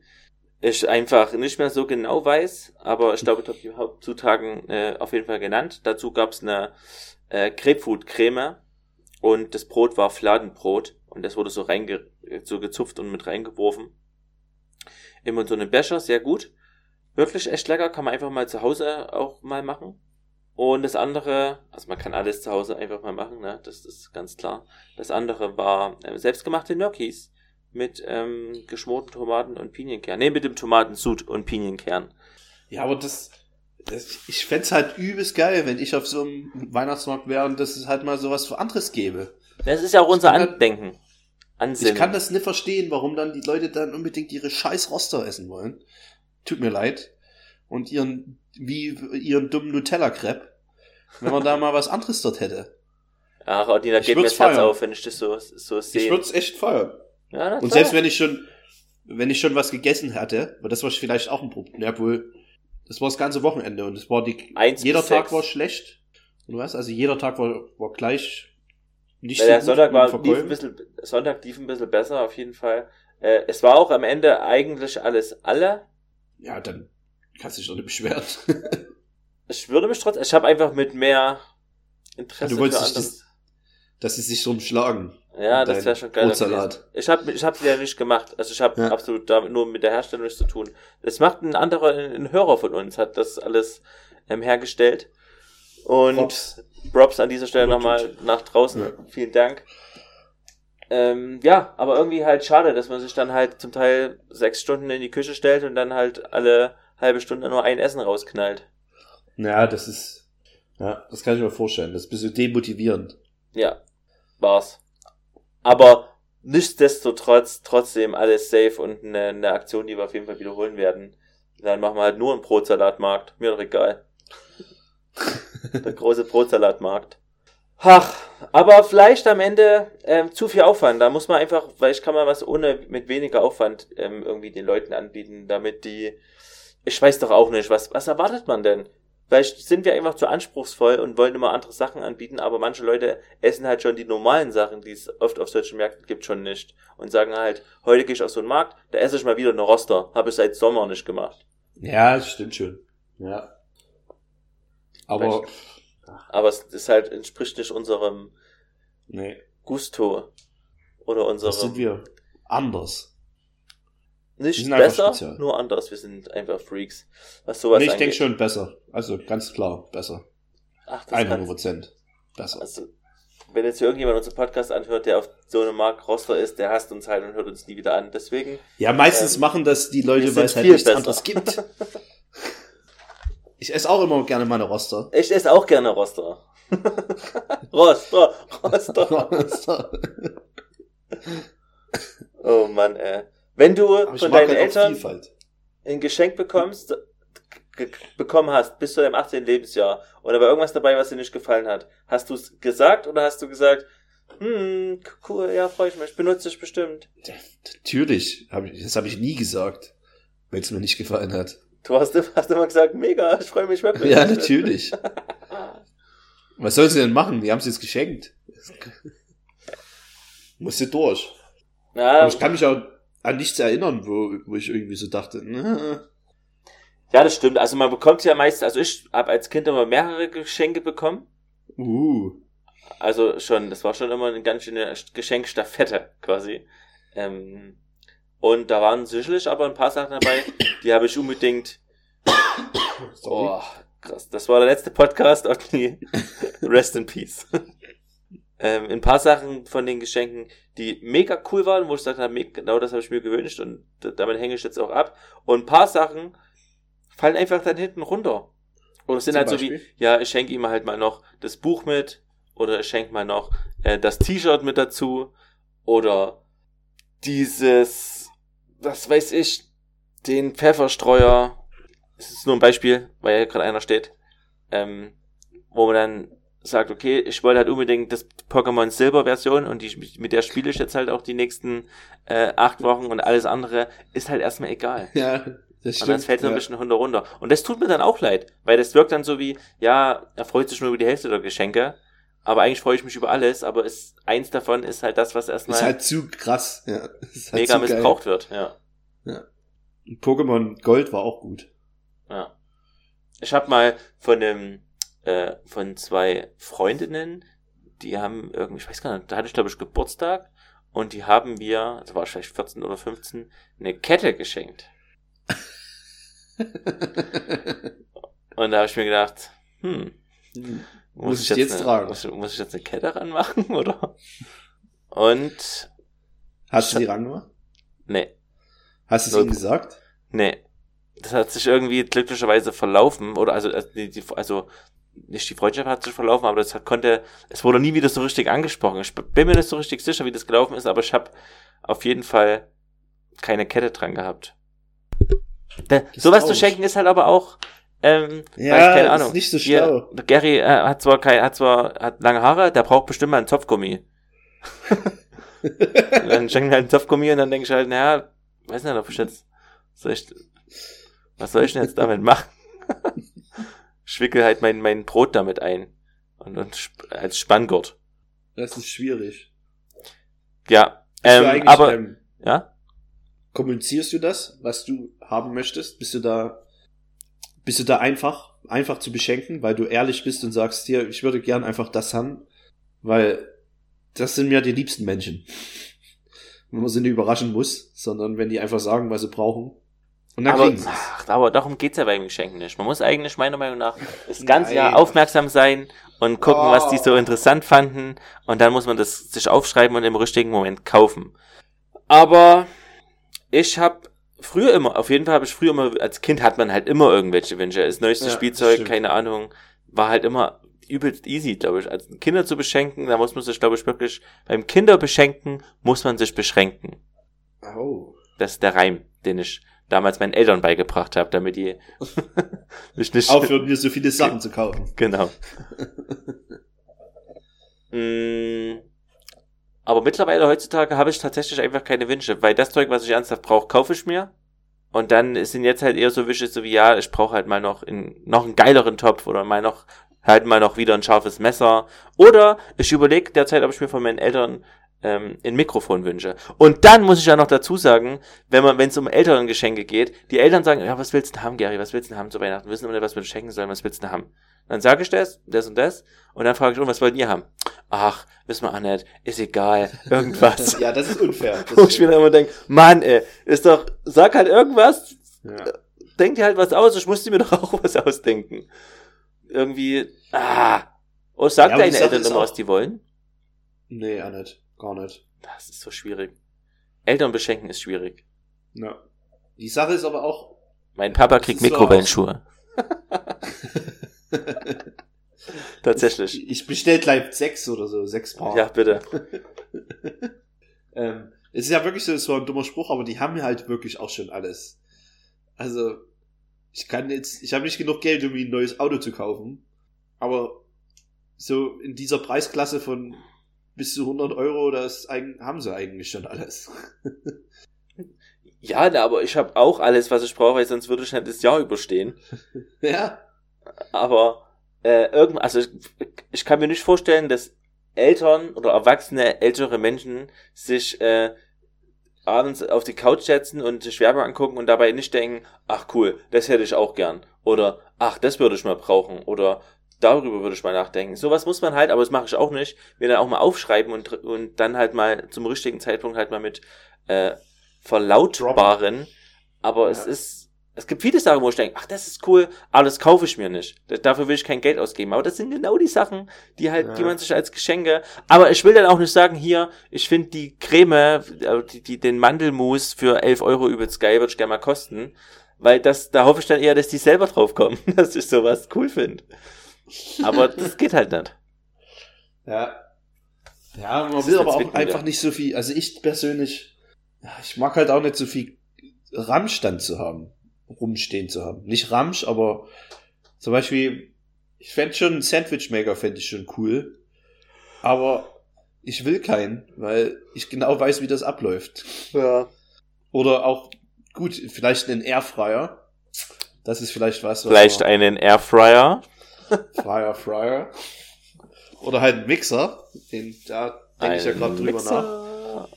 Speaker 1: ich einfach nicht mehr so genau weiß, aber ich glaube, ich habe die Hauptzutaten äh, auf jeden Fall genannt. Dazu gab es eine äh, Grapefruit-Creme und das Brot war Fladenbrot und das wurde so reinge so gezupft und mit reingeworfen. Immer so einen Becher, sehr gut. Wirklich echt lecker, kann man einfach mal zu Hause auch mal machen. Und das andere, also man kann alles zu Hause einfach mal machen, ne? Das ist ganz klar. Das andere war äh, selbstgemachte Gnocchis mit ähm, geschmorten Tomaten und Pinienkern. Nee, mit dem Tomatensud und Pinienkern.
Speaker 2: Ja, aber das, das ich fänd's halt übelst geil, wenn ich auf so einem Weihnachtsmarkt wäre und dass es halt mal sowas für anderes gäbe.
Speaker 1: Das ist ja auch unser
Speaker 2: halt-
Speaker 1: Andenken. Ansinnen.
Speaker 2: Ich kann das nicht verstehen, warum dann die Leute dann unbedingt ihre scheiß Roster essen wollen. Tut mir leid. Und ihren, wie ihren dummen Nutella-Crepe. Wenn man da mal was anderes dort hätte.
Speaker 1: Ach, Ordina,
Speaker 2: Ich
Speaker 1: geht mir das Herz
Speaker 2: feiern.
Speaker 1: auf, wenn ich das so, so
Speaker 2: Ich
Speaker 1: sehe.
Speaker 2: würde es echt feiern.
Speaker 1: Ja, na
Speaker 2: Und selbst wenn ich schon, wenn ich schon was gegessen hatte, weil das war vielleicht auch ein Problem, ja wohl, das war das ganze Wochenende und es war die,
Speaker 1: Eins
Speaker 2: jeder Tag
Speaker 1: sechs.
Speaker 2: war schlecht. Und was? Also jeder Tag war, war gleich nicht
Speaker 1: Weil der
Speaker 2: gut
Speaker 1: Sonntag war lief ein bisschen, Sonntag lief ein bisschen besser, auf jeden Fall. Äh, es war auch am Ende eigentlich alles alle.
Speaker 2: Ja, dann kannst du dich doch nicht beschweren. [LAUGHS]
Speaker 1: Ich würde mich trotzdem, ich habe einfach mit mehr Interesse
Speaker 2: du wolltest das, dass sie sich drum schlagen.
Speaker 1: Ja, das wäre schon geil. Ich habe ich hab ja nicht gemacht. Also ich habe
Speaker 2: Ja.
Speaker 1: absolut damit nur mit der Herstellung nichts zu tun. Das macht ein anderer, ein Hörer von uns, hat das alles ähm, hergestellt. Und
Speaker 2: Props.
Speaker 1: Props an dieser Stelle nochmal nach draußen.
Speaker 2: Ja.
Speaker 1: Vielen Dank. Ähm, ja, aber irgendwie halt schade, dass man sich dann halt zum Teil sechs Stunden in die Küche stellt und dann halt alle halbe Stunde nur ein Essen rausknallt.
Speaker 2: Ja, das ist, ja, das kann ich mir vorstellen. Das ist ein bisschen demotivierend.
Speaker 1: Ja, war's. Aber nichtsdestotrotz trotzdem alles safe und eine, eine Aktion, die wir auf jeden Fall wiederholen werden. Dann machen wir halt nur einen Brotsalatmarkt. Mir doch egal. [LAUGHS] [LAUGHS] Der große Brotsalatmarkt. Ach, aber vielleicht am Ende ähm, zu viel Aufwand. Da muss man einfach, vielleicht kann man was ohne mit weniger Aufwand ähm, irgendwie den Leuten anbieten, damit die. Ich weiß doch auch nicht, was, was erwartet man denn? Vielleicht sind wir einfach zu anspruchsvoll und wollen immer andere Sachen anbieten, aber manche Leute essen halt schon die normalen Sachen, die es oft auf solchen Märkten gibt, schon nicht. Und sagen halt, heute gehe ich auf so einen Markt, da esse ich mal wieder eine Roster. Habe ich seit Sommer nicht gemacht.
Speaker 2: Ja, das stimmt schon. Ja. Aber,
Speaker 1: Aber es ist halt, entspricht nicht unserem
Speaker 2: nee,
Speaker 1: Gusto. Oder unserem.
Speaker 2: das sind wir anders.
Speaker 1: nicht besser,
Speaker 2: speziell.
Speaker 1: nur anders. Wir sind einfach Freaks. Was sowas
Speaker 2: nee, ich denke schon besser. Also ganz klar, besser.
Speaker 1: Ach, das
Speaker 2: 100
Speaker 1: kannst,
Speaker 2: Prozent besser.
Speaker 1: also, wenn jetzt irgendjemand unseren Podcast anhört, der auf so einem Markt Roster ist, der hasst uns halt und hört uns nie wieder an. Deswegen,
Speaker 2: Ja, meistens
Speaker 1: ähm,
Speaker 2: machen das die Leute, weil es halt nichts
Speaker 1: besser.
Speaker 2: anderes gibt. [LAUGHS] Ich esse auch immer gerne meine Roster.
Speaker 1: ich esse auch gerne Roster. [LAUGHS] Roster, [LAUGHS] Roster. Oh Mann, ey. Wenn du von deinen
Speaker 2: halt
Speaker 1: Eltern ein Geschenk bekommst, bekommen hast bis zu deinem 18. Lebensjahr oder war irgendwas dabei, was dir nicht gefallen hat, hast du es gesagt oder hast du gesagt, hm, cool, ja, freue ich mich, benutze ich bestimmt.
Speaker 2: Natürlich, hab ich, das habe ich nie gesagt, wenn es mir nicht gefallen hat.
Speaker 1: Du hast, hast immer gesagt, mega, ich freue mich wirklich.
Speaker 2: Ja, natürlich. Was soll sie denn machen? Die haben sie jetzt geschenkt. Musste durch.
Speaker 1: Ja,
Speaker 2: Aber ich kann mich auch an nichts erinnern, wo, wo ich irgendwie so dachte, ne,
Speaker 1: ja, das stimmt. Also man bekommt ja meist, also ich habe als Kind immer mehrere Geschenke bekommen.
Speaker 2: uh,
Speaker 1: Also schon, das war schon immer eine ganz schöne Geschenkstaffette quasi. Ähm, und da waren sicherlich aber ein paar Sachen dabei, die habe ich unbedingt. [COUGHS]
Speaker 2: sorry.
Speaker 1: Oh, krass. Das war der letzte Podcast die [LAUGHS] Rest in Peace. ähm, ein paar Sachen von den Geschenken, die mega cool waren, wo ich gesagt habe, me- genau das habe ich mir gewünscht und damit hänge ich jetzt auch ab. Und ein paar Sachen fallen einfach dann hinten runter. Oder es sind
Speaker 2: Zum
Speaker 1: halt so wie,
Speaker 2: Beispiel?
Speaker 1: ja, ich schenke ihm halt mal noch das Buch mit oder ich schenke mal noch äh, das T-Shirt mit dazu oder dieses, was weiß ich, den Pfefferstreuer. Das ist nur ein Beispiel, weil ja gerade einer steht, ähm, wo man dann sagt, okay, ich wollte halt unbedingt das Pokémon Silber Version und die, mit der spiele ich jetzt halt auch die nächsten äh, acht Wochen und alles andere ist halt erstmal egal. [LAUGHS]
Speaker 2: Ja, das
Speaker 1: Und dann
Speaker 2: stimmt.
Speaker 1: fällt so ein
Speaker 2: ja.
Speaker 1: bisschen runter runter. Und das tut mir dann auch leid, weil das wirkt dann so wie, ja, er freut sich nur über die Hälfte der Geschenke, aber eigentlich freue ich mich über alles, aber ist, eins davon ist halt das, was erstmal
Speaker 2: Ist halt zu krass. Ja, ist halt
Speaker 1: mega
Speaker 2: zu geil.
Speaker 1: missbraucht wird, ja.
Speaker 2: Und Pokémon Gold war auch gut.
Speaker 1: ja. Ich habe mal von einem, äh, von zwei Freundinnen, die haben irgendwie, ich weiß gar nicht, da hatte ich glaube ich Geburtstag und die haben mir, das war ich vielleicht 14 oder 15, eine Kette geschenkt. [LAUGHS] Und da habe ich mir gedacht, hm,
Speaker 2: Muss ich jetzt
Speaker 1: eine,
Speaker 2: tragen?
Speaker 1: Muss, muss ich jetzt eine Kette ranmachen, [LAUGHS] oder? Und,
Speaker 2: Hast du die rangemacht?
Speaker 1: nee,
Speaker 2: Hast du es ihm gesagt?
Speaker 1: nee. Das hat sich irgendwie glücklicherweise verlaufen, oder also, also, die, die, also nicht die Freundschaft hat sich verlaufen, aber das hat, konnte, es wurde nie wieder so richtig angesprochen. Ich bin mir nicht so richtig sicher, wie das gelaufen ist, aber ich habe auf jeden Fall keine Kette dran gehabt. Da, sowas zu schenken ist halt aber auch, ähm,
Speaker 2: Ja,
Speaker 1: ich keine
Speaker 2: ist
Speaker 1: Ahnung.
Speaker 2: nicht so
Speaker 1: Hier,
Speaker 2: schlau.
Speaker 1: Gary äh, hat zwar kein, hat zwar hat lange Haare, der braucht bestimmt mal einen Zopfgummi. [LAUGHS] Dann schenkt er halt einen Zopfgummi und dann denke ich halt, naja, weiß nicht, ob ich jetzt, soll ich, was soll ich denn jetzt damit machen? [LAUGHS] ich wickel halt mein, mein Brot damit ein. Und, und als Spanngurt.
Speaker 2: Das ist schwierig.
Speaker 1: Ja, ähm, aber,
Speaker 2: ähm,
Speaker 1: ja,
Speaker 2: kommunizierst du das, was du haben möchtest? Bist du da, bist du da einfach, einfach zu beschenken, weil du ehrlich bist und sagst dir, ich würde gern einfach das haben, weil das sind mir die liebsten Menschen. [LAUGHS] Wenn man sie nicht überraschen muss, sondern wenn die einfach sagen, was sie brauchen. Und dann
Speaker 1: aber,
Speaker 2: kriegen sie es.
Speaker 1: ach, aber darum geht's ja beim Geschenken nicht. Man muss eigentlich meiner Meinung nach das ganze
Speaker 2: Nein.
Speaker 1: Jahr aufmerksam sein und gucken, was die so
Speaker 2: Oh.
Speaker 1: interessant fanden. Und dann muss man das sich aufschreiben und im richtigen Moment kaufen. Aber ich habe früher immer, auf jeden Fall habe ich früher immer, als Kind hat man halt immer irgendwelche Wünsche. Das neueste
Speaker 2: Ja,
Speaker 1: Spielzeug,
Speaker 2: stimmt.
Speaker 1: keine Ahnung, war halt immer übelst easy, glaube ich. Also Kinder zu beschenken, da muss man sich, glaube ich, wirklich, beim Kinderbeschenken muss man sich beschränken.
Speaker 2: Oh.
Speaker 1: Das ist der Reim, den ich damals meinen Eltern beigebracht habe, damit die [LAUGHS] mich nicht
Speaker 2: Aufhören, mir so viele Sachen zu kaufen.
Speaker 1: Genau. [LAUGHS] Mm, Aber mittlerweile heutzutage habe ich tatsächlich einfach keine Wünsche, weil das Zeug, was ich ernsthaft brauche, kaufe ich mir. Und dann sind jetzt halt eher so Wünsche, so wie ja, ich brauche halt mal noch in, noch einen geileren Topf oder mal noch halt mal noch wieder ein scharfes Messer. Oder ich überlege derzeit, ob ich mir von meinen Eltern ähm, ein Mikrofon wünsche. Und dann muss ich ja noch dazu sagen, wenn man, wenn es um älteren Geschenke geht, die Eltern sagen, ja, was willst du denn haben, Gary? Was willst du denn haben zu Weihnachten? Wissen immer nicht, was wir schenken sollen, was willst du denn haben? Dann sage ich das, das und das, und dann frage ich, oh, was wollt ihr haben? Ach, wissen wir auch nicht, ist egal, irgendwas. [LAUGHS]
Speaker 2: ja, das ist unfair. Das [LAUGHS]
Speaker 1: Wo ich mir dann immer denke, Mann, ey, ist doch, sag halt irgendwas,
Speaker 2: ja.
Speaker 1: denk dir halt was aus, ich muss dir mir [LAUGHS] doch auch was ausdenken. Irgendwie, ah. Oh, sag
Speaker 2: Ja,
Speaker 1: deine Eltern immer, was die wollen?
Speaker 2: Nee, auch nicht. Gar nicht.
Speaker 1: Das ist so schwierig. Eltern beschenken ist schwierig.
Speaker 2: Ja. Die Sache ist aber auch,
Speaker 1: Mein Papa kriegt Mikrowellenschuhe. Tatsächlich.
Speaker 2: ich bestell gleich sechs oder so, sechs Paar.
Speaker 1: Ja, bitte. [LAUGHS]
Speaker 2: Ähm, es ist ja wirklich so, so ein dummer Spruch, aber die haben halt wirklich auch schon alles. Also, ich kann jetzt, ich habe nicht genug Geld, um mir ein neues Auto zu kaufen, aber so in dieser Preisklasse von bis zu 100 Euro, das haben sie eigentlich schon alles.
Speaker 1: ja, aber ich habe auch alles, was ich brauche, weil sonst würde ich nicht das Jahr überstehen. [LAUGHS]
Speaker 2: ja.
Speaker 1: Aber äh, irgend, also ich, ich kann mir nicht vorstellen, dass Eltern oder erwachsene ältere Menschen sich äh, abends auf die Couch setzen und sich Werbung angucken und dabei nicht denken, ach cool, das hätte ich auch gern. Oder ach, das würde ich mal brauchen. Oder darüber würde ich mal nachdenken. Sowas muss man halt, aber das mache ich auch nicht, mir dann auch mal aufschreiben und, und dann halt mal zum richtigen Zeitpunkt halt mal mit äh, verlautbaren. Aber ja. es ist es gibt viele Sachen, wo ich denke, ach, das ist cool, aber das kaufe ich mir nicht. Dafür will ich kein Geld ausgeben. Aber das sind genau die Sachen, die halt, ja. die man sich als Geschenke. Aber ich will dann auch nicht sagen, hier, ich finde die Creme, äh, die, die, den Mandelmus für 11 Euro übelst geil, würde ich gerne mal kosten. Weil das, da hoffe ich dann eher, dass die selber drauf kommen, [LAUGHS] dass ich sowas cool finde. Aber das geht halt nicht.
Speaker 2: Ja. Ja, man das will aber auch einfach nicht so viel, also ich persönlich, ich mag halt auch nicht so viel Ramstand zu haben rumstehen zu haben. Nicht Ramsch, aber zum Beispiel, ich fände schon einen Sandwich-Maker fände ich schon cool. Aber ich will keinen, weil ich genau weiß, wie das abläuft.
Speaker 1: Ja.
Speaker 2: Oder auch, gut, vielleicht einen Airfryer. Das ist vielleicht was. was
Speaker 1: vielleicht einen Airfryer.
Speaker 2: Fryer, Fryer. Oder halt einen Mixer. Den, da denke ich ja gerade drüber nach.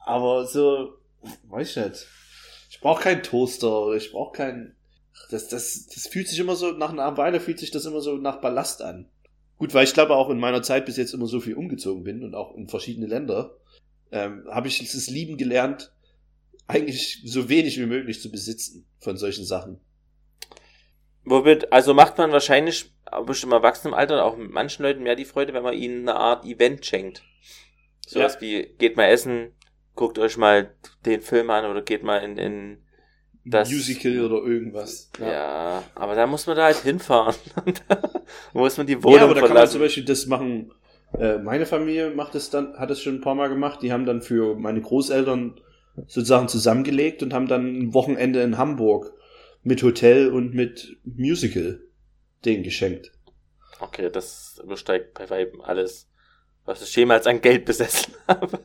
Speaker 2: Aber so, weiß ich nicht. Ich brauche keinen Toaster ich brauche keinen. Das, das, das fühlt sich immer so, nach einer Weile fühlt sich das immer so nach Ballast an. Gut, weil ich glaube auch in meiner Zeit bis jetzt immer so viel umgezogen bin und auch in verschiedene Länder, ähm, habe ich es lieben gelernt, eigentlich so wenig wie möglich zu besitzen von solchen Sachen.
Speaker 1: Womit, also macht man wahrscheinlich, bestimmt im Erwachsenenalter, auch mit manchen Leuten mehr die Freude, wenn man ihnen eine Art Event schenkt. Sowas ja. wie, geht mal essen, guckt euch mal den Film an oder geht mal in, in
Speaker 2: das Musical oder irgendwas.
Speaker 1: Ja. ja, aber da muss man da halt hinfahren. [LAUGHS] da muss man die Wohnung
Speaker 2: Ja, aber da verlassen. kann man zum Beispiel das machen. Äh, meine Familie macht es dann, hat es schon ein paar Mal gemacht. Die haben dann für meine Großeltern sozusagen zusammengelegt und haben dann ein Wochenende in Hamburg mit Hotel und mit Musical denen geschenkt.
Speaker 1: Okay, das übersteigt bei Weiben alles, was ich jemals an Geld besessen [LAUGHS] habe.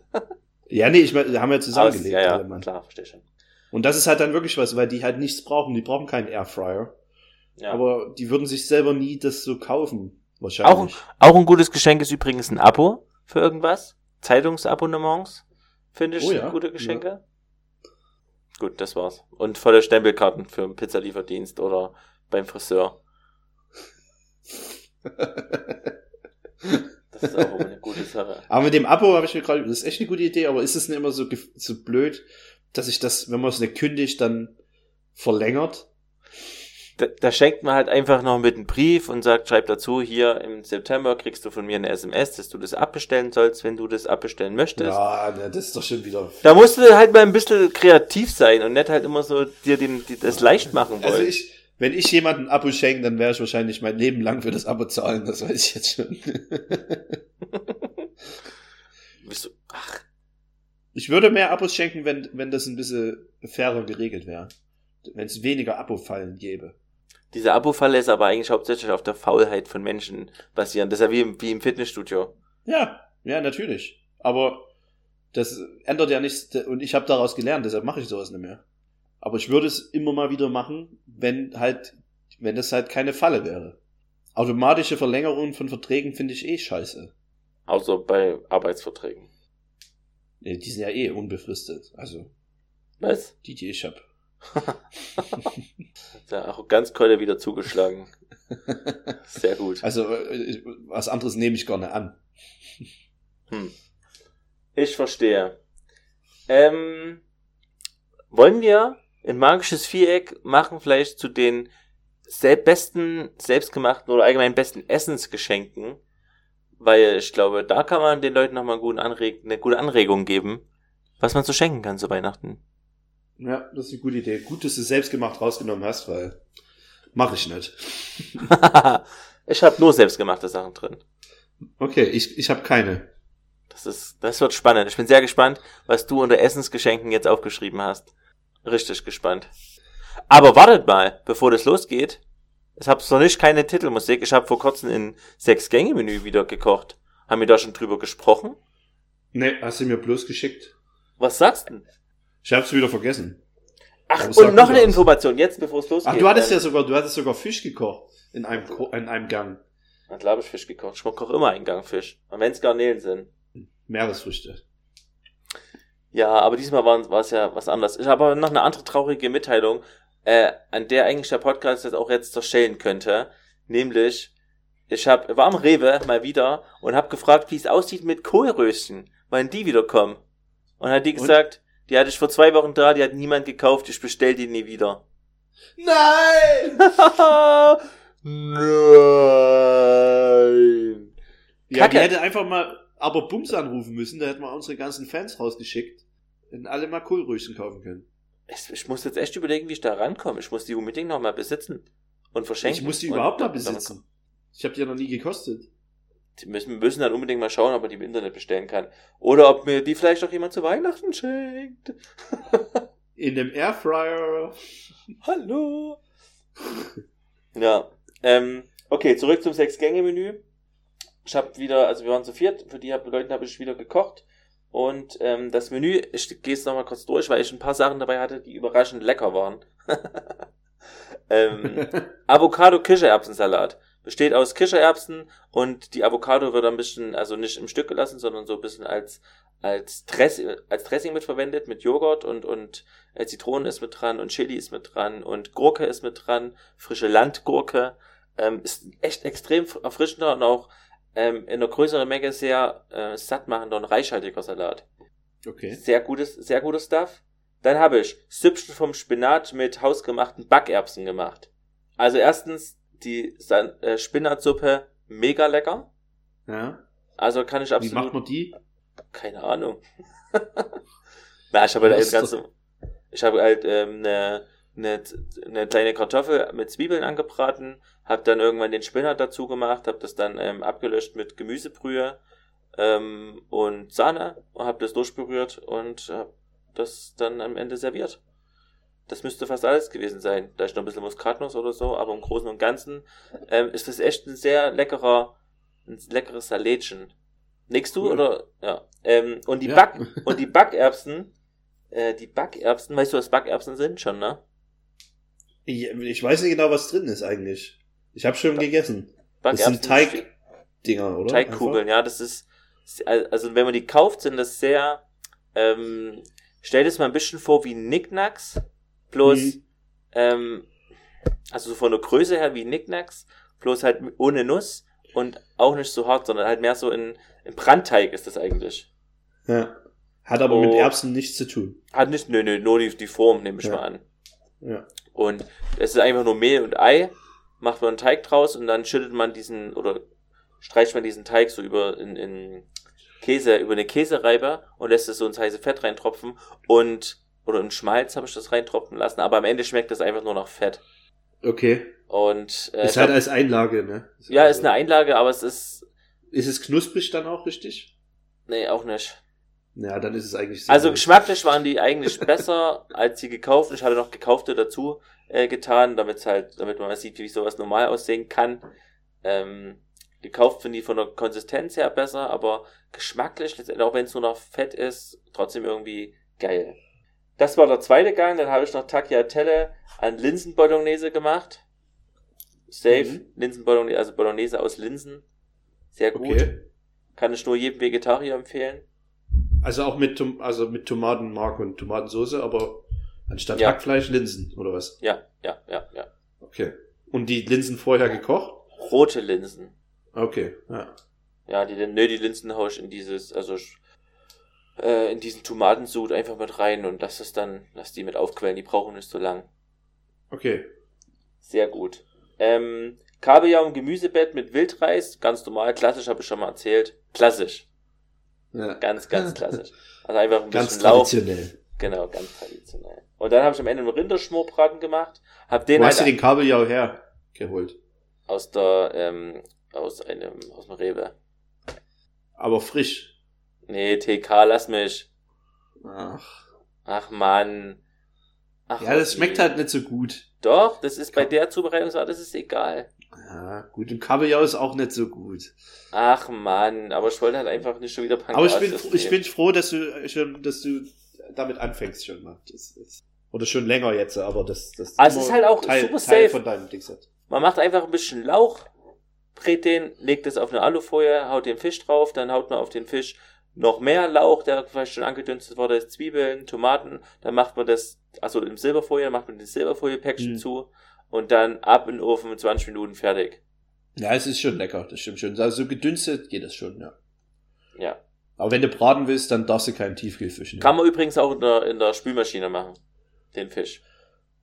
Speaker 2: Ja, nee, ich meine, haben ja zusammengelebt.
Speaker 1: Aus, ja, ja, klar, verstehe schon.
Speaker 2: Und das ist halt dann wirklich was, weil die halt nichts brauchen. Die brauchen keinen Airfryer. Ja. Aber die würden sich selber nie das so kaufen. Wahrscheinlich.
Speaker 1: Auch, auch ein gutes Geschenk ist übrigens ein Abo für irgendwas. Zeitungsabonnements. Finde ich oh, ja. gute Geschenke. Ja. Gut, das war's. Und volle Stempelkarten für einen Pizzalieferdienst oder beim Friseur. [LAUGHS] Das ist auch eine gute Sache. [LAUGHS]
Speaker 2: Aber mit dem Abo habe ich mir gerade, das ist echt eine gute Idee, aber ist es nicht immer so, so blöd, dass ich das, wenn man es nicht kündigt, dann verlängert?
Speaker 1: Da, da schenkt man halt einfach noch mit einem Brief und sagt, schreib dazu, hier im September kriegst du von mir eine SMS, dass du das abbestellen sollst, wenn du das abbestellen möchtest.
Speaker 2: Ja, das ist doch schon wieder.
Speaker 1: Da musst du halt mal ein bisschen kreativ sein und nicht halt immer so dir den, die, das leicht machen
Speaker 2: also wollen. Also ich, wenn ich jemanden ein Abo schenke, dann werde ich wahrscheinlich mein Leben lang für das Abo zahlen, das weiß ich jetzt schon. [LAUGHS]
Speaker 1: Bist du, ach.
Speaker 2: Ich würde mehr Abos schenken, wenn, wenn das ein bisschen fairer geregelt wäre. Wenn es weniger Abo-Fallen gäbe.
Speaker 1: Diese Abo-Falle ist aber eigentlich hauptsächlich auf der Faulheit von Menschen basierend. Das ist ja wie im, wie im Fitnessstudio.
Speaker 2: Ja, ja, natürlich. Aber das ändert ja nichts und ich habe daraus gelernt, deshalb mache ich sowas nicht mehr. Aber ich würde es immer mal wieder machen, wenn halt, wenn das halt keine Falle wäre. Automatische Verlängerungen von Verträgen finde ich eh scheiße.
Speaker 1: Außer bei Arbeitsverträgen.
Speaker 2: Nee, die sind ja eh unbefristet. Also.
Speaker 1: Was?
Speaker 2: Die, die ich hab. [LAUGHS]
Speaker 1: Der Arroganzkeule wieder zugeschlagen. [LAUGHS] Sehr gut.
Speaker 2: Also, äh, was anderes nehme ich gerne an.
Speaker 1: Hm. Ich verstehe. Ähm, wollen wir ein magisches Viereck machen vielleicht zu den sel besten selbstgemachten oder allgemein besten Essensgeschenken, weil ich glaube, da kann man den Leuten nochmal eine gute Anregung geben, was man so schenken kann zu Weihnachten.
Speaker 2: Ja, das ist eine gute Idee. Gut, dass du selbstgemacht rausgenommen hast, weil mache ich nicht. [LAUGHS]
Speaker 1: ich habe nur selbstgemachte Sachen drin.
Speaker 2: Okay, ich, ich habe keine.
Speaker 1: Das ist, das wird spannend. Ich bin sehr gespannt, was du unter Essensgeschenken jetzt aufgeschrieben hast. Richtig gespannt. Aber wartet mal, bevor das losgeht. Ich habe noch nicht keine Titelmusik. Ich habe vor kurzem in Sechs-Gänge-Menü wieder gekocht. Haben wir da schon drüber gesprochen?
Speaker 2: Nee, hast du mir bloß geschickt.
Speaker 1: Was sagst du denn?
Speaker 2: Ich hab's wieder vergessen.
Speaker 1: Ach,
Speaker 2: Aber
Speaker 1: und noch eine
Speaker 2: was.
Speaker 1: Information, jetzt bevor es losgeht.
Speaker 2: Ach, du hattest ja sogar, du hattest sogar Fisch gekocht. In einem, in einem Gang.
Speaker 1: Na klar hab ich Fisch gekocht. Ich koche immer einen Gang Fisch. Und wenn es Garnelen sind.
Speaker 2: Meeresfrüchte.
Speaker 1: Ja, aber diesmal war es ja was anderes. Ich habe aber noch eine andere traurige Mitteilung, äh, an der eigentlich der Podcast jetzt auch jetzt zerstellen könnte. Nämlich, ich hab, war am Rewe mal wieder und habe gefragt, wie es aussieht mit Kohlröschen, wann die wiederkommen. Und hat die
Speaker 2: Und?
Speaker 1: gesagt, die hatte ich vor zwei Wochen da, die hat niemand gekauft, ich bestell die nie wieder.
Speaker 2: Nein! [LAUGHS]
Speaker 1: Nein!
Speaker 2: Ja, die
Speaker 1: Kacke.
Speaker 2: hätte einfach mal aber Bums anrufen müssen, da hätten wir unsere ganzen Fans rausgeschickt. Hätten alle mal Kohlröschen kaufen können.
Speaker 1: Ich, ich muss jetzt echt überlegen, wie ich da rankomme. Ich muss die unbedingt noch mal besitzen und verschenken.
Speaker 2: Ich muss die
Speaker 1: Und
Speaker 2: überhaupt mal besitzen. Ich habe die ja noch nie gekostet.
Speaker 1: Die müssen, müssen dann unbedingt mal schauen, ob man die im Internet bestellen kann. Oder ob mir die vielleicht auch jemand zu Weihnachten schenkt. [LAUGHS]
Speaker 2: In dem Airfryer.
Speaker 1: Hallo. ja. Ähm, okay, zurück zum Sechs-Gänge-Menü. Ich habe wieder, also wir waren zu viert, für die hab, Leute habe ich wieder gekocht. Und ähm, das Menü, ich gehe es nochmal kurz durch, weil ich ein paar Sachen dabei hatte, die überraschend lecker waren. [LAUGHS] ähm, [LAUGHS] Avocado-Kichererbsensalat. Besteht aus Kichererbsen und die Avocado wird ein bisschen, also nicht im Stück gelassen, sondern so ein bisschen als, als, Dress, als Dressing mit verwendet, mit Joghurt und, und äh, Zitronen ist mit dran und Chili ist mit dran und Gurke ist mit dran, frische Landgurke. Ähm, ist echt extrem erfrischender und auch ähm, in einer größeren Menge sehr äh, sattmachender und reichhaltiger Salat.
Speaker 2: Okay.
Speaker 1: Sehr gutes, sehr gutes Stuff. Dann habe ich Süppchen vom Spinat mit hausgemachten Backerbsen gemacht. Also erstens die San äh, Spinatsuppe mega lecker.
Speaker 2: Ja.
Speaker 1: Also kann ich
Speaker 2: Wie
Speaker 1: absolut
Speaker 2: macht man die?
Speaker 1: keine Ahnung. [LAUGHS] Na, ich habe halt ganz, ich habe halt ähm, eine, eine, eine kleine Kartoffel mit Zwiebeln angebraten, habe dann irgendwann den Spinat dazu gemacht, habe das dann ähm, abgelöscht mit Gemüsebrühe ähm, und Sahne und habe das durchberührt und habe das dann am Ende serviert. Das müsste fast alles gewesen sein. Da ist noch ein bisschen Muskatnuss oder so, aber im Großen und Ganzen ähm, ist das echt ein sehr leckerer, ein leckeres Salätchen. Nickst du
Speaker 2: Cool.
Speaker 1: oder ja? Ähm, und die
Speaker 2: Ja.
Speaker 1: Back und die [LAUGHS] Backerbsen, äh, die Backerbsen, weißt du, was Backerbsen sind schon, ne?
Speaker 2: Ich, ich weiß nicht genau, was drin ist eigentlich. Ich habe schon gegessen. Das
Speaker 1: Backerbsen
Speaker 2: sind Teigdinger, oder?
Speaker 1: Teigkugeln, ja, das ist also wenn man die kauft, sind das sehr ähm, stell dir das mal ein bisschen vor wie Knickknacks, bloß
Speaker 2: Mhm.
Speaker 1: ähm, also so von der Größe her wie Knickknacks, bloß halt ohne Nuss und auch nicht so hart, sondern halt mehr so in, in Brandteig ist das eigentlich.
Speaker 2: Ja. Hat aber mit
Speaker 1: Oh.
Speaker 2: Erbsen nichts zu tun.
Speaker 1: Hat nicht, nö, nö, nur die, die Form, nehme ich
Speaker 2: Ja.
Speaker 1: mal an.
Speaker 2: Ja.
Speaker 1: Und es ist einfach nur Mehl und Ei, macht man einen Teig draus und dann schüttet man diesen oder streicht man diesen Teig so über in, in Käse, über eine Käsereibe und lässt es so ins heiße Fett reintropfen und oder in Schmalz habe ich das reintropfen lassen, aber am Ende schmeckt das einfach nur nach Fett.
Speaker 2: Okay.
Speaker 1: Und äh,
Speaker 2: ist halt als Einlage, ne?
Speaker 1: ja, ist eine Einlage, aber es ist
Speaker 2: Ist es knusprig dann auch richtig?
Speaker 1: nee, auch nicht.
Speaker 2: Ja, dann ist es eigentlich sehr
Speaker 1: Also
Speaker 2: gut.
Speaker 1: geschmacklich waren die eigentlich [LAUGHS] besser als die gekauften. Ich hatte noch gekaufte dazu äh, getan, damit halt, damit man mal sieht, wie sowas normal aussehen kann. Ähm, gekauft finde ich von der Konsistenz her besser, aber geschmacklich, letztendlich, auch wenn es nur noch Fett ist, trotzdem irgendwie geil. Das war der zweite Gang, dann habe ich noch Tagliatelle an Linsenbolognese gemacht. Safe,
Speaker 2: Mhm.
Speaker 1: Linsenbolognese, also Bolognese aus Linsen. Sehr gut.
Speaker 2: Okay.
Speaker 1: Kann ich nur jedem Vegetarier empfehlen.
Speaker 2: Also auch mit, Tom also mit Tomatenmark und Tomatensauce, aber anstatt
Speaker 1: Ja.
Speaker 2: Hackfleisch Linsen, oder was?
Speaker 1: Ja, ja, ja, ja.
Speaker 2: Okay. Und die Linsen vorher gekocht?
Speaker 1: Rote Linsen.
Speaker 2: Okay, ja.
Speaker 1: Ja, die, nö, die Linsen hau ich in dieses, also äh, in diesen Tomatensud einfach mit rein und das ist dann, lass die mit aufquellen, die brauchen nicht so lang.
Speaker 2: Okay.
Speaker 1: Sehr gut. Ähm, Kabeljau im Gemüsebett mit Wildreis, ganz normal, klassisch habe ich schon mal erzählt. Klassisch.
Speaker 2: Ja.
Speaker 1: Ganz, ganz klassisch. Also einfach ein
Speaker 2: Ganz
Speaker 1: bisschen Lauch.
Speaker 2: traditionell.
Speaker 1: Genau, ganz traditionell. Und dann habe ich am Ende einen Rinderschmorbraten gemacht, hab den
Speaker 2: Wo
Speaker 1: halt
Speaker 2: hast du den Kabeljau hergeholt?
Speaker 1: aus der, ähm, aus einem, aus dem Rewe.
Speaker 2: Aber frisch.
Speaker 1: Nee, TK, lass mich.
Speaker 2: Ach.
Speaker 1: Ach Mann. Ach,
Speaker 2: Ja, das schmeckt halt nicht so gut.
Speaker 1: Doch, das ist bei der Zubereitungsart, das ist egal.
Speaker 2: Ja, gut, und Kabeljau ist auch nicht so gut.
Speaker 1: Ach man, aber ich wollte halt einfach nicht schon wieder
Speaker 2: Aber ich bin, ich bin froh, dass du schon, dass du damit anfängst schon mal. Das, das, oder schon länger jetzt, aber das, das
Speaker 1: also es ist halt auch
Speaker 2: Teil,
Speaker 1: super
Speaker 2: Teil
Speaker 1: safe.
Speaker 2: von deinem Dingset.
Speaker 1: Man macht einfach ein bisschen Lauch, brät den, legt es auf eine Alufolie, haut den Fisch drauf, dann haut man auf den Fisch noch mehr Lauch, der vielleicht schon angedünstet wurde, ist Zwiebeln, Tomaten, dann macht man das, also im Silberfolie, dann macht man das Silberfolie-Päckchen
Speaker 2: Mhm.
Speaker 1: zu und dann ab in den Ofen 20 Minuten fertig.
Speaker 2: Ja, es ist schon lecker, das stimmt schon. Also so gedünstet geht das schon, ja.
Speaker 1: Ja.
Speaker 2: Aber wenn du braten willst, dann darfst du keinen Tiefkühlfisch nehmen.
Speaker 1: Kann man übrigens auch in der, in der Spülmaschine machen, den Fisch.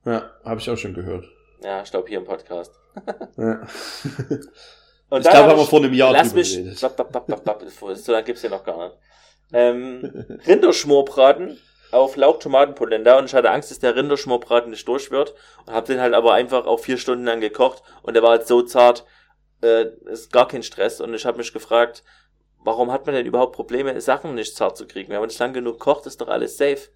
Speaker 2: Ja, habe ich auch schon gehört.
Speaker 1: Ja, ich glaube hier im Podcast.
Speaker 2: Ja. [LAUGHS] [LAUGHS]
Speaker 1: Und
Speaker 2: ich glaube,
Speaker 1: hab
Speaker 2: haben wir vor einem Jahr
Speaker 1: Lass mich.
Speaker 2: geredet.
Speaker 1: Bap, bap, bap, bap, so lange gibt's ja noch gar nicht. Ähm, [LAUGHS] Rinderschmorbraten auf Lauchtomatenpolenta und ich hatte Angst, dass der Rinderschmorbraten nicht durch wird und habe den halt aber einfach auch vier Stunden lang gekocht und der war halt so zart, äh, ist gar kein Stress und ich habe mich gefragt, warum hat man denn überhaupt Probleme, Sachen nicht zart zu kriegen? Wenn man nicht lang genug kocht, ist doch alles safe.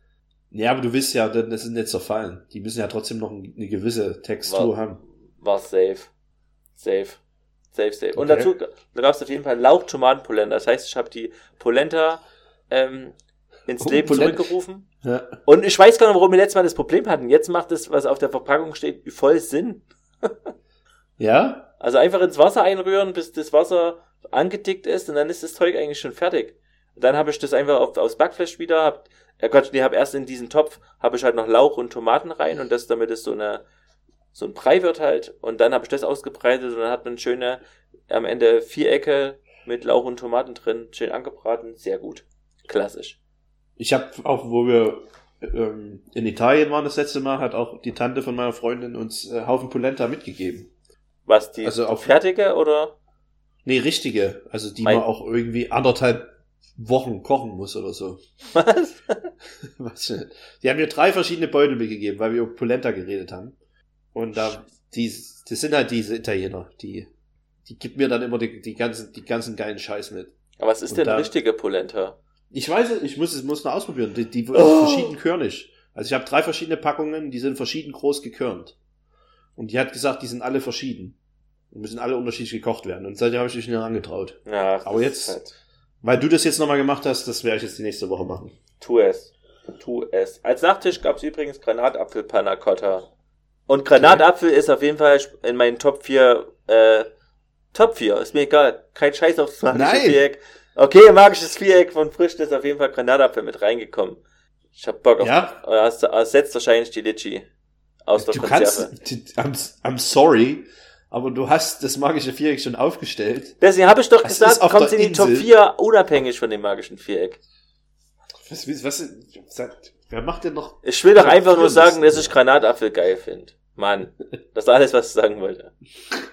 Speaker 2: Ja, aber du willst ja, das ist nicht zerfallen. Die müssen ja trotzdem noch eine gewisse Textur
Speaker 1: War-
Speaker 2: haben.
Speaker 1: War safe. Safe. Safe, safe. Und
Speaker 2: Okay.
Speaker 1: dazu da gab es auf jeden Fall Lauchtomatenpolenta. Das heißt, ich habe die Polenta ähm, ins
Speaker 2: Oh,
Speaker 1: Leben
Speaker 2: Polenta.
Speaker 1: zurückgerufen.
Speaker 2: Ja.
Speaker 1: Und ich weiß gar nicht, warum wir letztes Mal das Problem hatten. Jetzt macht das, was auf der Verpackung steht, voll Sinn. [LAUGHS]
Speaker 2: Ja?
Speaker 1: Also einfach ins Wasser einrühren, bis das Wasser angedickt ist und dann ist das Zeug eigentlich schon fertig. Und dann habe ich das einfach auf, aufs Backfleisch wieder, hab, ja Gott, nee, hab erst in diesen Topf, habe ich halt noch Lauch und Tomaten rein und das, damit es so eine, so ein Brei wird halt. Und dann habe ich das ausgebreitet und dann hat man schöne, am Ende Vierecke mit Lauch und Tomaten drin, schön angebraten, sehr gut. Klassisch.
Speaker 2: Ich habe auch, wo wir ähm, in Italien waren das letzte Mal, hat auch die Tante von meiner Freundin uns äh, Haufen Polenta mitgegeben.
Speaker 1: Was, die
Speaker 2: Also auf-
Speaker 1: fertige oder?
Speaker 2: Nee, richtige. Also die
Speaker 1: Mein-
Speaker 2: man auch irgendwie anderthalb Wochen kochen muss oder so. [LAUGHS]
Speaker 1: Was? [LAUGHS]
Speaker 2: Was denn? Die haben mir drei verschiedene Beutel mitgegeben, weil wir über Polenta geredet haben. Und da, die, das sind halt diese Italiener, die, die gibt mir dann immer die, die ganzen, die ganzen geilen Scheiß mit.
Speaker 1: Aber was ist
Speaker 2: Und
Speaker 1: denn
Speaker 2: da-
Speaker 1: richtige Polenta?
Speaker 2: Ich weiß es, ich muss es muss noch ausprobieren. Die, die
Speaker 1: Oh.
Speaker 2: verschieden körnig. Also ich habe drei verschiedene Packungen, die sind verschieden groß gekörnt. Und die hat gesagt, die sind alle verschieden. Und müssen alle unterschiedlich gekocht werden. Und seitdem habe ich mich nicht angetraut.
Speaker 1: Ja,
Speaker 2: Aber
Speaker 1: das
Speaker 2: jetzt-
Speaker 1: Halt.
Speaker 2: Weil du das jetzt nochmal gemacht hast, das werde ich jetzt die nächste Woche machen.
Speaker 1: Tu es. Tu es. Als Nachtisch gab es übrigens Granatapfel Panna Cotta. Und Granatapfel ist auf jeden Fall in meinen Top 4, äh, Top 4. Ist mir egal. Kein Scheiß aufs magische
Speaker 2: Nein.
Speaker 1: Okay, magisches Viereck von Frisch ist auf jeden Fall Granatapfel mit reingekommen. Ich hab Bock auf,
Speaker 2: Ja?
Speaker 1: äh, hast du ersetzt wahrscheinlich die Litchi. Aus der
Speaker 2: Du
Speaker 1: Konserve.
Speaker 2: kannst, I'm, I'm sorry, aber du hast das magische Viereck schon aufgestellt.
Speaker 1: Deswegen habe ich doch
Speaker 2: Das
Speaker 1: gesagt, kommt in die Top
Speaker 2: Insel.
Speaker 1: 4 unabhängig von dem magischen Viereck.
Speaker 2: Was, was, was, wer macht denn noch?
Speaker 1: Ich will doch einfach nur
Speaker 2: 4
Speaker 1: sagen, dass ich Granatapfel geil finde. Mann, [LAUGHS] das ist alles, was ich sagen wollte.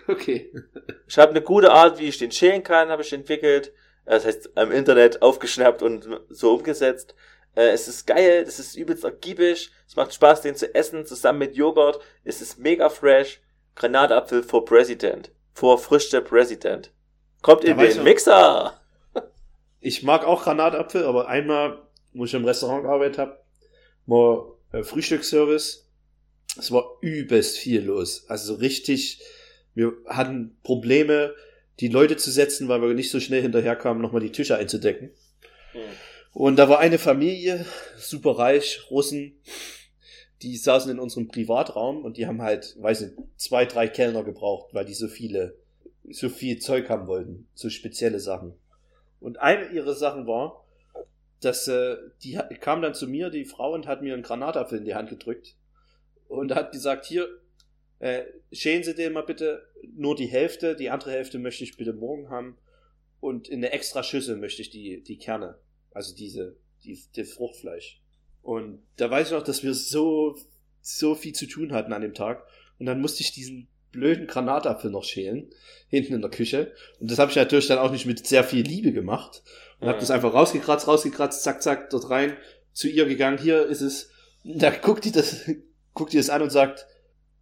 Speaker 2: Okay.
Speaker 1: Ich habe eine gute Art, wie ich den schälen kann, habe ich entwickelt. Das heißt, am Internet aufgeschnappt und so umgesetzt. Äh, es ist geil, es ist übelst ergiebig, es macht Spaß, den zu essen, zusammen mit Joghurt. Es ist mega fresh. Granatapfel for President. For frische President. Kommt
Speaker 2: Da
Speaker 1: in
Speaker 2: weiß
Speaker 1: den Mixer. [LAUGHS]
Speaker 2: Ich mag auch Granatapfel, aber einmal, wo ich im Restaurant gearbeitet habe, mal äh, Frühstücksservice. Es war übelst viel los. Also so richtig, wir hatten Probleme, die Leute zu setzen, weil wir nicht so schnell hinterherkamen, nochmal die Tische einzudecken. Und da war eine Familie, super reich, Russen, die saßen in unserem Privatraum und die haben halt, weiß nicht, zwei, drei Kellner gebraucht, weil die so viele, so viel Zeug haben wollten, so spezielle Sachen. Und eine ihrer Sachen war, dass äh, die kam dann zu mir, die Frau, und hat mir einen Granatapfel in die Hand gedrückt und hat gesagt, hier, äh, schälen Sie den mal bitte nur die Hälfte, die andere Hälfte möchte ich bitte morgen haben und in eine extra Schüssel möchte ich die, die Kerne, also diese, die, die Fruchtfleisch. Und da weiß ich noch, dass wir so, so viel zu tun hatten an dem Tag und dann musste ich diesen blöden Granatapfel noch schälen, hinten in der Küche. Und das habe ich natürlich dann auch nicht mit sehr viel Liebe gemacht. Und habe
Speaker 1: Mhm.
Speaker 2: das einfach rausgekratzt, rausgekratzt, zack, zack, dort rein, zu ihr gegangen, hier ist es. Da guckt die das, guckt die das an und sagt,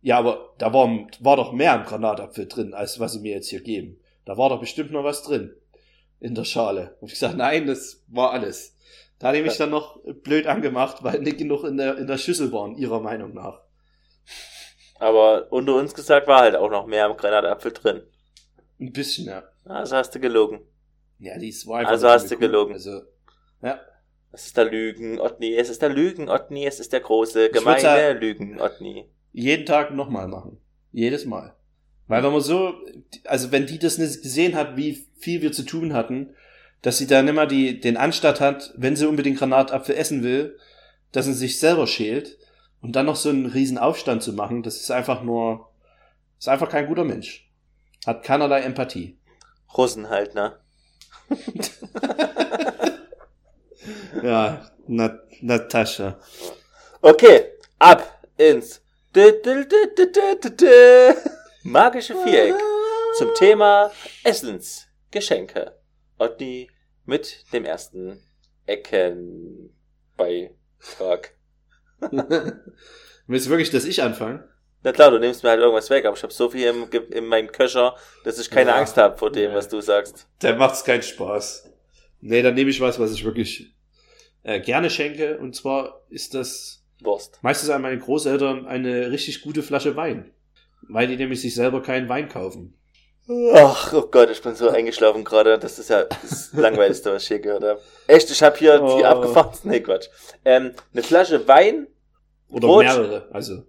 Speaker 2: ja, aber da war, war doch mehr im Granatapfel drin, als was sie mir jetzt hier geben. Da war doch bestimmt noch was drin. In der Schale. Und ich gesagt, nein, das war alles. Da hat die mich dann noch blöd angemacht, weil nicht genug in der, in der Schüssel waren, ihrer Meinung nach.
Speaker 1: Aber unter uns gesagt war halt auch noch mehr im Granatapfel drin.
Speaker 2: Ein bisschen, ja.
Speaker 1: Also hast du gelogen.
Speaker 2: Ja, die war einfach
Speaker 1: Also hast du
Speaker 2: Kuh.
Speaker 1: gelogen.
Speaker 2: Also, ja.
Speaker 1: Es ist der Lügen, Otni. Es ist der Lügen, Otni. Es ist der große, gemeine
Speaker 2: ja-
Speaker 1: Lügen, Otni.
Speaker 2: Jeden Tag nochmal machen. Jedes Mal. Weil wenn man so, also wenn die das nicht gesehen hat, wie viel wir zu tun hatten, dass sie dann immer die, den Anstatt hat, wenn sie unbedingt Granatapfel essen will, dass sie sich selber schält und dann noch so einen riesen Aufstand zu machen, das ist einfach nur, ist einfach kein guter Mensch. Hat keinerlei Empathie.
Speaker 1: Russen halt, ne? [LAUGHS]
Speaker 2: Ja, Na, Natascha.
Speaker 1: Okay, ab ins magische Viereck zum Thema Essensgeschenke. Otni mit dem ersten Eckenbeitrag. [LAUGHS]
Speaker 2: Willst du wirklich, dass ich anfange?
Speaker 1: Na klar, du nimmst mir halt irgendwas weg, aber ich habe so viel im, in meinem Köcher, dass ich keine
Speaker 2: Ja.
Speaker 1: Angst habe vor dem, was du sagst.
Speaker 2: Da macht's keinen Spaß. Nee, dann nehme ich was, was ich wirklich äh, gerne schenke. Und zwar ist das
Speaker 1: Wurst.
Speaker 2: meistens an meine Großeltern eine richtig gute Flasche Wein. Weil die nämlich sich selber keinen Wein kaufen.
Speaker 1: Ach, oh Gott, ich bin so eingeschlafen gerade. Das ist ja das Langweiligste, was ich hier gehört habe. Echt, ich habe hier
Speaker 2: Oh.
Speaker 1: die abgefahren. Nee, Quatsch. Ähm, eine Flasche Wein,
Speaker 2: Oder
Speaker 1: Brot.
Speaker 2: mehrere. Also.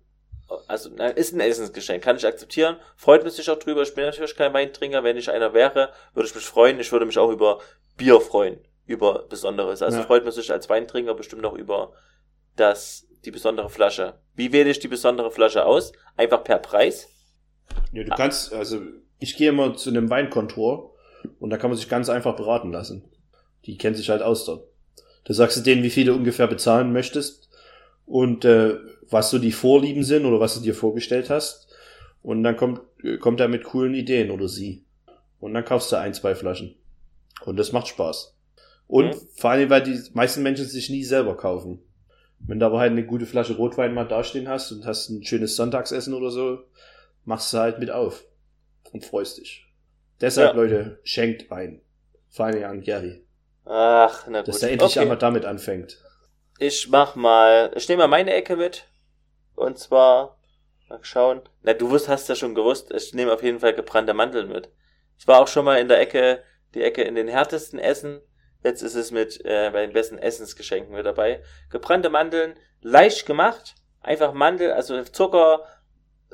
Speaker 1: also ist ein Essensgeschenk, kann ich akzeptieren. Freut mich sich auch drüber. Ich bin natürlich kein Weintrinker. Wenn ich einer wäre, würde ich mich freuen. Ich würde mich auch über Bier freuen. Über Besonderes. Also
Speaker 2: Ja.
Speaker 1: freut mich sich als Weintrinker bestimmt auch über das, die besondere Flasche. Wie wähle ich die besondere Flasche aus? Einfach per Preis?
Speaker 2: Ja, du kannst, also ich gehe immer zu einem Weinkontor und da kann man sich ganz einfach beraten lassen. Die kennen sich halt aus dort. Da sagst du denen, wie viel du ungefähr bezahlen möchtest und äh, was so die Vorlieben sind oder was du dir vorgestellt hast. Und dann kommt, äh, kommt er mit coolen Ideen oder sie. Und dann kaufst du ein, zwei Flaschen. Und das macht Spaß. Und
Speaker 1: Mhm.
Speaker 2: vor allem, weil die meisten Menschen sich nie selber kaufen. Wenn du aber halt eine gute Flasche Rotwein mal dastehen hast und hast ein schönes Sonntagsessen oder so, machst du halt mit auf und freust dich. Deshalb,
Speaker 1: Ja.
Speaker 2: Leute, schenkt Wein. Vor allem an Gary.
Speaker 1: Ach, na gut.
Speaker 2: Dass er endlich
Speaker 1: Okay.
Speaker 2: einmal damit anfängt.
Speaker 1: Ich mach mal, ich nehme mal meine Ecke mit. Und zwar, mal schauen. Na, du wirst, hast ja schon gewusst, ich nehme auf jeden Fall gebrannte Mandeln mit. Ich war auch schon mal in der Ecke, die Ecke in den härtesten Essen. Jetzt ist es mit äh, bei den besten Essensgeschenken mit dabei. Gebrannte Mandeln, leicht gemacht. Einfach Mandel, also Zucker,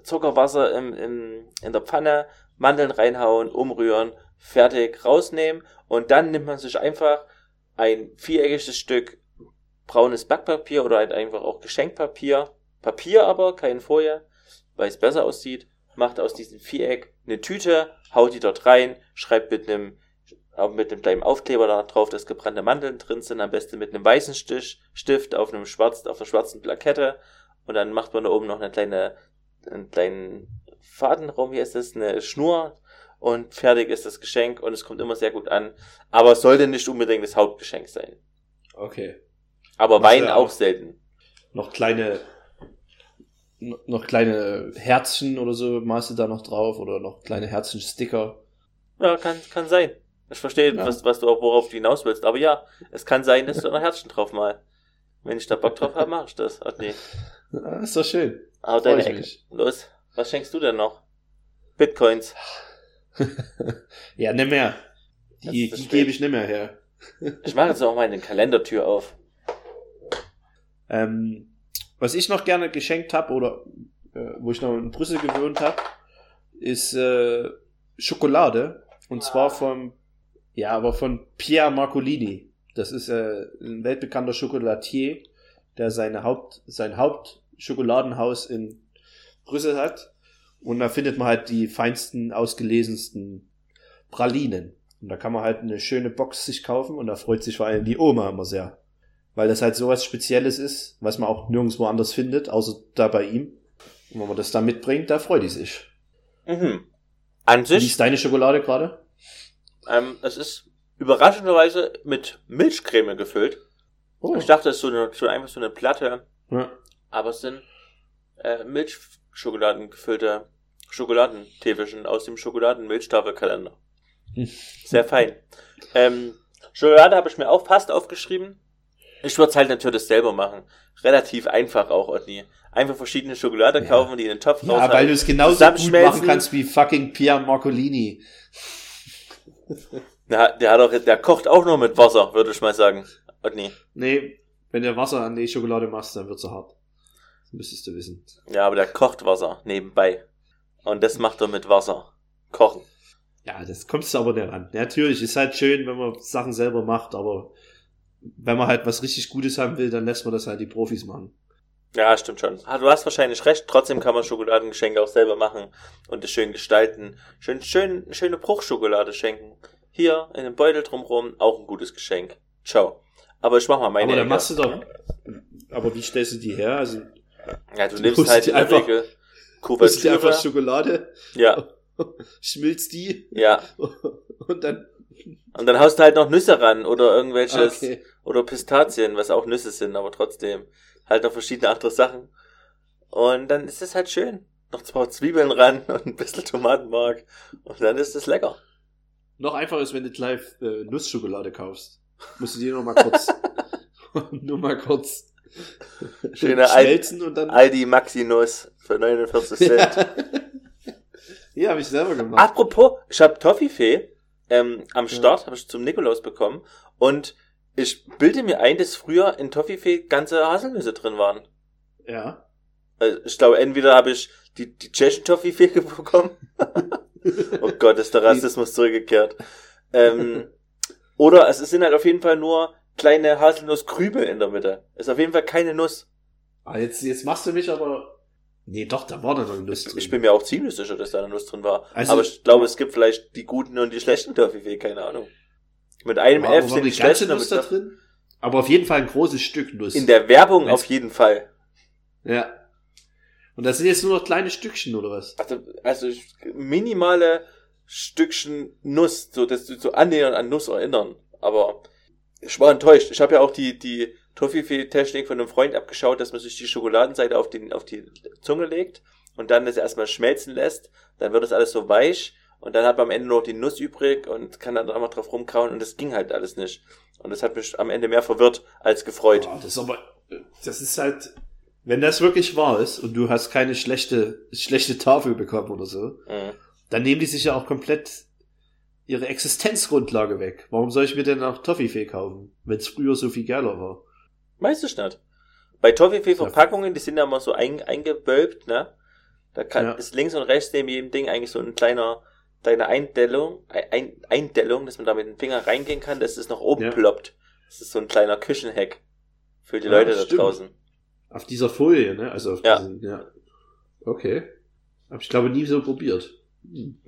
Speaker 1: Zuckerwasser im, im, in der Pfanne, Mandeln reinhauen, umrühren, fertig rausnehmen. Und dann nimmt man sich einfach ein viereckiges Stück braunes Backpapier oder halt einfach auch Geschenkpapier. Papier aber, kein Folie, weil es besser aussieht. Macht aus diesem Viereck eine Tüte, haut die dort rein, schreibt mit einem auch mit einem kleinen Aufkleber da drauf, dass gebrannte Mandeln drin sind, am besten mit einem weißen Stich, Stift auf einem schwarzen, auf einer schwarzen Plakette und dann macht man da oben noch eine kleine, einen kleinen Faden rum, wie ist das, eine Schnur und fertig ist das Geschenk und es kommt immer sehr gut an, aber es sollte nicht unbedingt das Hauptgeschenk sein.
Speaker 2: Okay.
Speaker 1: Aber Wein auch
Speaker 2: auch?
Speaker 1: selten.
Speaker 2: Noch kleine, no- noch kleine Herzchen oder so malst du da noch drauf oder noch kleine Herzchen-Sticker.
Speaker 1: Ja, kann, kann sein. Ich verstehe,
Speaker 2: Ja.
Speaker 1: was, was du auch, worauf du hinaus willst. Aber ja, es kann sein, dass du noch Herzchen drauf mal. Wenn ich da Bock drauf habe, mache ich das. Ach nee.
Speaker 2: Ah, ist doch schön.
Speaker 1: Aber deine Ecke.
Speaker 2: mich.
Speaker 1: Los, was schenkst du denn noch? Bitcoins. [LAUGHS]
Speaker 2: ja, nimm mehr. Die, die gebe ich nicht mehr her.
Speaker 1: Ich mache jetzt auch meine Kalendertür auf.
Speaker 2: Ähm, was ich noch gerne geschenkt habe oder äh, wo ich noch in Brüssel gewohnt habe, ist äh, Schokolade. Und zwar von, ja, aber von Pierre Marcolini. Das ist äh, ein weltbekannter Schokolatier, der seine Haupt, sein Hauptschokoladenhaus in Brüssel hat. Und da findet man halt die feinsten, ausgelesensten Pralinen. Und da kann man halt eine schöne Box sich kaufen und da freut sich vor allem die Oma immer sehr weil das halt sowas Spezielles ist, was man auch nirgendwo anders findet, außer da bei ihm. Und wenn man das da mitbringt, da freut die sich.
Speaker 1: Mhm. An
Speaker 2: Wie
Speaker 1: sich,
Speaker 2: ist deine Schokolade gerade?
Speaker 1: Ähm, es ist überraschenderweise mit Milchcreme gefüllt.
Speaker 2: Oh.
Speaker 1: Ich dachte, es ist so, eine, so einfach so eine Platte,
Speaker 2: Ja.
Speaker 1: aber es sind äh, Milchschokoladen gefüllte Schokoladentäfelchen aus dem Schokoladen-Milchtafelkalender.
Speaker 2: Hm.
Speaker 1: Sehr fein. Ähm, Schokolade habe ich mir auch fast aufgeschrieben. Ich würde es halt natürlich selber machen. Relativ einfach auch, Otni. Einfach verschiedene Schokolade
Speaker 2: Ja.
Speaker 1: kaufen, die in den Topf
Speaker 2: Ja, weil du es genauso gut machen kannst wie fucking Pierre Marcolini.
Speaker 1: Der, der, hat auch, der kocht auch nur mit Wasser, würde ich mal sagen. Otni.
Speaker 2: Nee, wenn du Wasser an die Schokolade machst, dann wird sie hart. Das müsstest du wissen.
Speaker 1: Ja, aber der kocht Wasser nebenbei. Und das macht er mit Wasser. Kochen.
Speaker 2: Ja, das kommst du aber nicht ran. Natürlich, ist halt schön, wenn man Sachen selber macht, aber wenn man halt was richtig Gutes haben will, dann lässt man das halt die Profis machen.
Speaker 1: Ja, stimmt schon. Ah, Du hast wahrscheinlich recht. Trotzdem kann man Schokoladengeschenke auch selber machen und es schön gestalten. Schön, schön, schöne Bruchschokolade schenken. Hier in dem Beutel drumrum auch ein gutes Geschenk. Ciao. Aber ich mach mal meine
Speaker 2: aber dann
Speaker 1: Ecke.
Speaker 2: machst du doch. Aber wie stellst du die her? Also,
Speaker 1: Ja, du
Speaker 2: Du
Speaker 1: nimmst
Speaker 2: musst
Speaker 1: halt
Speaker 2: die
Speaker 1: in der
Speaker 2: einfach-
Speaker 1: Regel
Speaker 2: holst du dir einfach
Speaker 1: Kuvertüre.
Speaker 2: Schokolade,
Speaker 1: Ja, [LAUGHS]
Speaker 2: schmilzt die
Speaker 1: ja.
Speaker 2: und dann.
Speaker 1: Und dann haust du halt noch Nüsse ran oder irgendwelches
Speaker 2: Okay.
Speaker 1: oder Pistazien, was auch Nüsse sind, aber trotzdem halt noch verschiedene andere Sachen. Und dann ist es halt schön. Noch zwei Zwiebeln ran [LAUGHS] und ein bisschen Tomatenmark und dann ist es lecker.
Speaker 2: Noch einfacher ist, wenn du gleich äh, Nussschokolade kaufst. Musst du die nur mal kurz. [LAUGHS] nur mal kurz.
Speaker 1: Schöne
Speaker 2: schmelzen und dann.
Speaker 1: Aldi Maxi Nuss für 49 Cent. [LAUGHS]
Speaker 2: ja, habe ich selber gemacht.
Speaker 1: Apropos, ich habe Toffifee ähm, am Start, habe ich zum Nikolaus bekommen und ich bilde mir ein, dass früher in Toffifee ganze Haselnüsse drin waren.
Speaker 2: Ja.
Speaker 1: Also ich glaube, entweder habe ich die, die tschechischen Toffifee [LAUGHS] bekommen. [LAUGHS] oh Gott, ist der Rassismus zurückgekehrt. Ähm, [LAUGHS] oder es sind halt auf jeden Fall nur kleine Haselnusskrübel in der Mitte. Ist auf jeden Fall keine Nuss.
Speaker 2: Ah, jetzt, jetzt machst du mich aber. Nee, doch, da war da eine Nuss drin.
Speaker 1: Ich bin mir auch ziemlich sicher, dass da eine Nuss drin war.
Speaker 2: Also-
Speaker 1: Aber ich glaube, es gibt vielleicht die guten und die schlechten Toffifee, keine Ahnung. Mit einem
Speaker 2: war,
Speaker 1: F sind
Speaker 2: die
Speaker 1: die
Speaker 2: ganze Nuss da drin? Aber auf jeden Fall ein großes Stück Nuss.
Speaker 1: In der Werbung
Speaker 2: Meinst-
Speaker 1: auf jeden Fall.
Speaker 2: ja. Und das sind jetzt nur noch kleine Stückchen, oder was?
Speaker 1: Also, also minimale Stückchen Nuss, so dass du so annähernd an Nuss erinnern. Aber ich war enttäuscht. Ich habe ja auch die, die Toffifee-Technik von einem Freund abgeschaut, dass man sich die Schokoladenseite auf, den, auf die Zunge legt und dann das erstmal schmelzen lässt. Dann wird das alles so weich und dann hat man am Ende nur noch die Nuss übrig und kann dann einfach drauf rumkauen und das ging halt alles nicht. Und das hat mich am Ende mehr verwirrt als gefreut.
Speaker 2: Ah, das ist aber, das ist halt, wenn das wirklich wahr ist und du hast keine schlechte, schlechte Tafel bekommen oder so,
Speaker 1: Mhm.
Speaker 2: dann nehmen die sich ja auch komplett ihre Existenzgrundlage weg. Warum soll ich mir denn auch Toffifee kaufen, wenn es früher so viel geiler war?
Speaker 1: Weiß ich nicht. Bei Toffifee-Verpackungen, die sind ja immer so ein, eingewölbt, ne? Da kann,
Speaker 2: Ja.
Speaker 1: ist links und rechts neben jedem Ding eigentlich so ein kleiner, kleine Eindellung, ein, Eindellung, dass man da mit dem Finger reingehen kann, dass es nach oben
Speaker 2: Ja.
Speaker 1: ploppt. Das ist so ein kleiner Küchenhack für die
Speaker 2: Ja,
Speaker 1: Leute da
Speaker 2: stimmt.
Speaker 1: draußen.
Speaker 2: Auf dieser Folie, ne? Also auf
Speaker 1: Ja.
Speaker 2: diesen, ja. Okay. Hab ich glaube nie so probiert. Hm.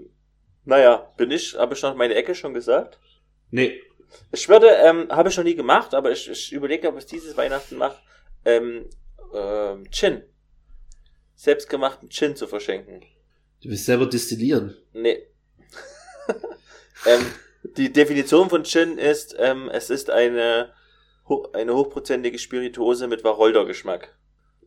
Speaker 1: Naja, bin ich, habe ich noch meine Ecke schon gesagt?
Speaker 2: Nee.
Speaker 1: Ich würde, ähm, habe ich noch nie gemacht, aber ich, ich überlege, ob ich dieses Weihnachten mache, ähm, ähm, Gin. Selbstgemachten Gin zu verschenken.
Speaker 2: Du willst selber destillieren.
Speaker 1: Nee. Ähm, die Definition von Gin ist, ähm, es ist eine, eine hochprozentige Spirituose mit Wacholdergeschmack.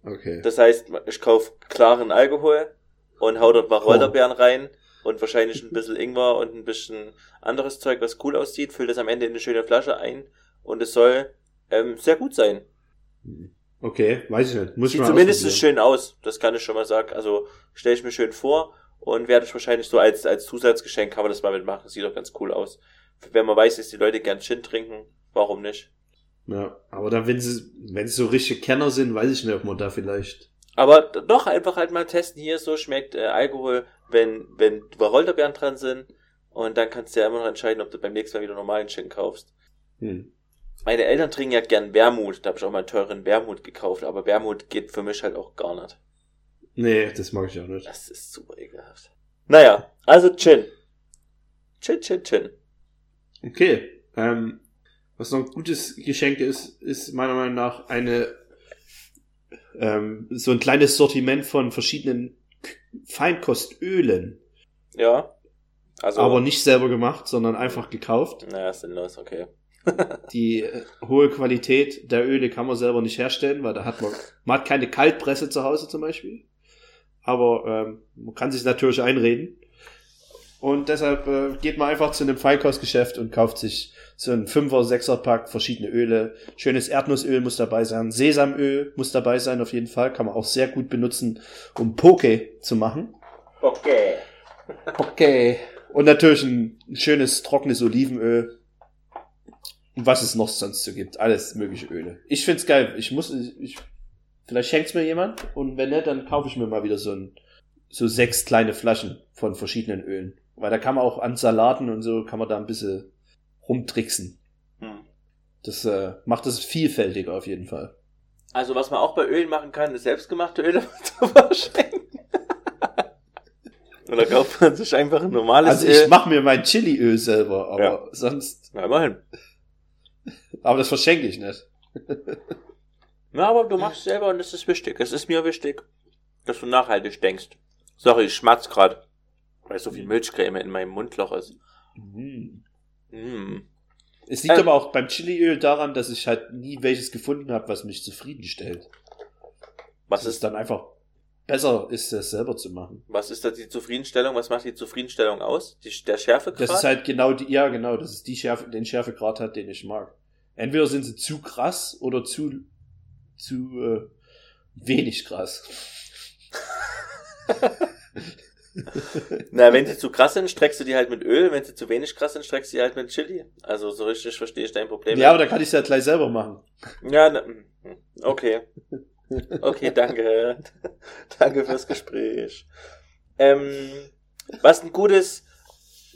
Speaker 2: Okay.
Speaker 1: Das heißt, ich kaufe klaren Alkohol und hau dort Wacholderbeeren rein und wahrscheinlich ein bisschen Ingwer und ein bisschen anderes Zeug, was cool aussieht, fülle das am Ende in eine schöne Flasche ein und es soll ähm, sehr gut sein.
Speaker 2: Okay, weiß ich nicht. Muss
Speaker 1: Sieht zumindest schön aus, das kann ich schon mal sagen. Also stelle ich mir schön vor und werde ich wahrscheinlich so als, als Zusatzgeschenk kann man das mal mitmachen. Sieht doch ganz cool aus. Wenn man weiß, dass die Leute gern Gin trinken, warum nicht?
Speaker 2: Ja, aber dann, wenn sie, wenn sie so richtige Kenner sind, weiß ich nicht, ob man da vielleicht.
Speaker 1: Aber doch einfach halt mal testen. Hier so schmeckt äh, Alkohol, wenn, wenn Wacholderbeeren dran sind. Und dann kannst du ja immer noch entscheiden, ob du beim nächsten Mal wieder normalen Gin kaufst.
Speaker 2: Hm.
Speaker 1: Meine Eltern trinken ja gern Wermut. Da habe ich auch mal einen teuren Wermut gekauft. Aber Wermut geht für mich halt auch gar nicht.
Speaker 2: Nee, das mag ich auch nicht.
Speaker 1: Das ist super ekelhaft. Naja, also Gin. Gin, Gin, Gin.
Speaker 2: Okay. Ähm, was noch ein gutes Geschenk ist, ist meiner Meinung nach eine ähm, so ein kleines Sortiment von verschiedenen Feinkostölen.
Speaker 1: Ja. Also,
Speaker 2: Aber nicht selber gemacht, sondern einfach gekauft.
Speaker 1: naja, sinnlos, okay. [LAUGHS]
Speaker 2: Die äh, hohe Qualität der Öle kann man selber nicht herstellen, weil da hat man, man hat keine Kaltpresse zu Hause zum Beispiel. Aber ähm, man kann sich natürlich einreden. Und deshalb äh, geht man einfach zu einem Feinkostgeschäft und kauft sich so ein 5er, 6er Pack, verschiedene Öle. Schönes Erdnussöl muss dabei sein. Sesamöl muss dabei sein, auf jeden Fall. Kann man auch sehr gut benutzen, um Poke zu machen.
Speaker 1: Okay.
Speaker 2: Okay. Und natürlich ein schönes trockenes Olivenöl. Und was es noch sonst so gibt. Alles mögliche Öle. Ich find's geil. Ich muss, ich, vielleicht schenkt's mir jemand. Und wenn nicht, dann kaufe ich mir mal wieder so ein, so sechs kleine Flaschen von verschiedenen Ölen. Weil da kann man auch an Salaten und so, kann man da ein bisschen rumtricksen.
Speaker 1: Hm.
Speaker 2: Das äh, macht es vielfältiger auf jeden Fall.
Speaker 1: Also was man auch bei Ölen machen kann, ist selbstgemachte Öle [LAUGHS] zu verschenken. Oder kauft man sich einfach ein normales
Speaker 2: Also ich mache mir mein Chiliöl selber, aber
Speaker 1: Ja.
Speaker 2: sonst,
Speaker 1: Na, immerhin.
Speaker 2: aber das verschenke ich nicht.
Speaker 1: Ja, aber du machst selber und das ist wichtig. Es ist mir wichtig, dass du nachhaltig denkst. Sorry, ich schmatz grad, weil so viel Milchcreme in meinem Mundloch ist.
Speaker 2: Mhm.
Speaker 1: Mm.
Speaker 2: Es liegt
Speaker 1: Ähm.
Speaker 2: aber auch beim Chiliöl daran, dass ich halt nie welches gefunden habe, was mich zufriedenstellt.
Speaker 1: Was
Speaker 2: es
Speaker 1: ist,
Speaker 2: dann einfach besser ist, das selber zu machen.
Speaker 1: was ist da die Zufriedenstellung? Was macht die Zufriedenstellung aus? Die, der Schärfegrad?
Speaker 2: Das ist halt genau die, ja genau, dass es die Schärfe, den Schärfegrad hat, den ich mag. Entweder sind sie zu krass oder zu, zu äh, wenig krass.
Speaker 1: Na, wenn sie zu krass sind, streckst du die halt mit Öl. Wenn sie zu wenig krass sind, streckst du die halt mit Chili. Also so richtig verstehe ich dein Problem.
Speaker 2: Ja, aber da kann ich es ja gleich selber machen.
Speaker 1: Ja, na, hm, okay. Okay, danke. [LAUGHS] danke fürs Gespräch. Ähm, was ein gutes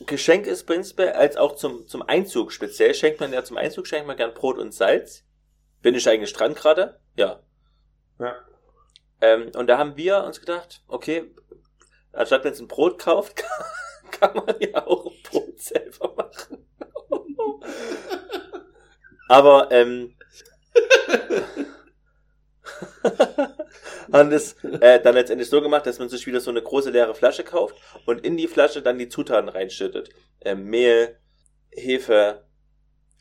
Speaker 1: Geschenk ist prinzipiell, als auch zum, zum Einzug speziell, schenkt man ja zum Einzug, schenkt man gern Brot und Salz. Bin ich eigentlich dran gerade? Ja.
Speaker 2: Ja.
Speaker 1: Ähm, und da haben wir uns gedacht, okay, anstatt man jetzt ein Brot kauft, [LAUGHS] kann man ja auch ein Brot selber machen. [LAUGHS] Aber ähm, [LAUGHS] haben das äh, dann letztendlich so gemacht, dass man sich wieder so eine große leere Flasche kauft und in die Flasche dann die Zutaten reinschüttet. Ähm, Mehl, Hefe,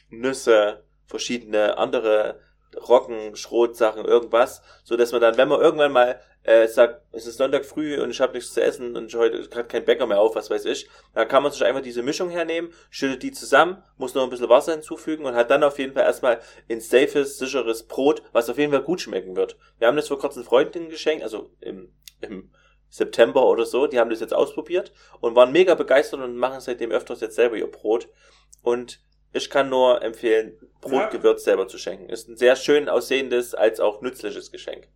Speaker 1: Nüsse, verschiedene andere Roggen, Schrotsachen, irgendwas, so dass man dann, wenn man irgendwann mal äh, sagt, es ist Sonntag früh und ich habe nichts zu essen und ich heute gerade kein Bäcker mehr auf, was weiß ich, dann kann man sich einfach diese Mischung hernehmen, schüttet die zusammen, muss noch ein bisschen Wasser hinzufügen und hat dann auf jeden Fall erstmal ein safes, sicheres Brot, was auf jeden Fall gut schmecken wird. Wir haben das vor kurzem Freundinnen geschenkt, also im, im September oder so, die haben das jetzt ausprobiert und waren mega begeistert und machen seitdem öfters jetzt selber ihr Brot. Und ich kann nur empfehlen, Brotgewürz selber zu schenken. Ist ein sehr schön aussehendes als auch nützliches Geschenk.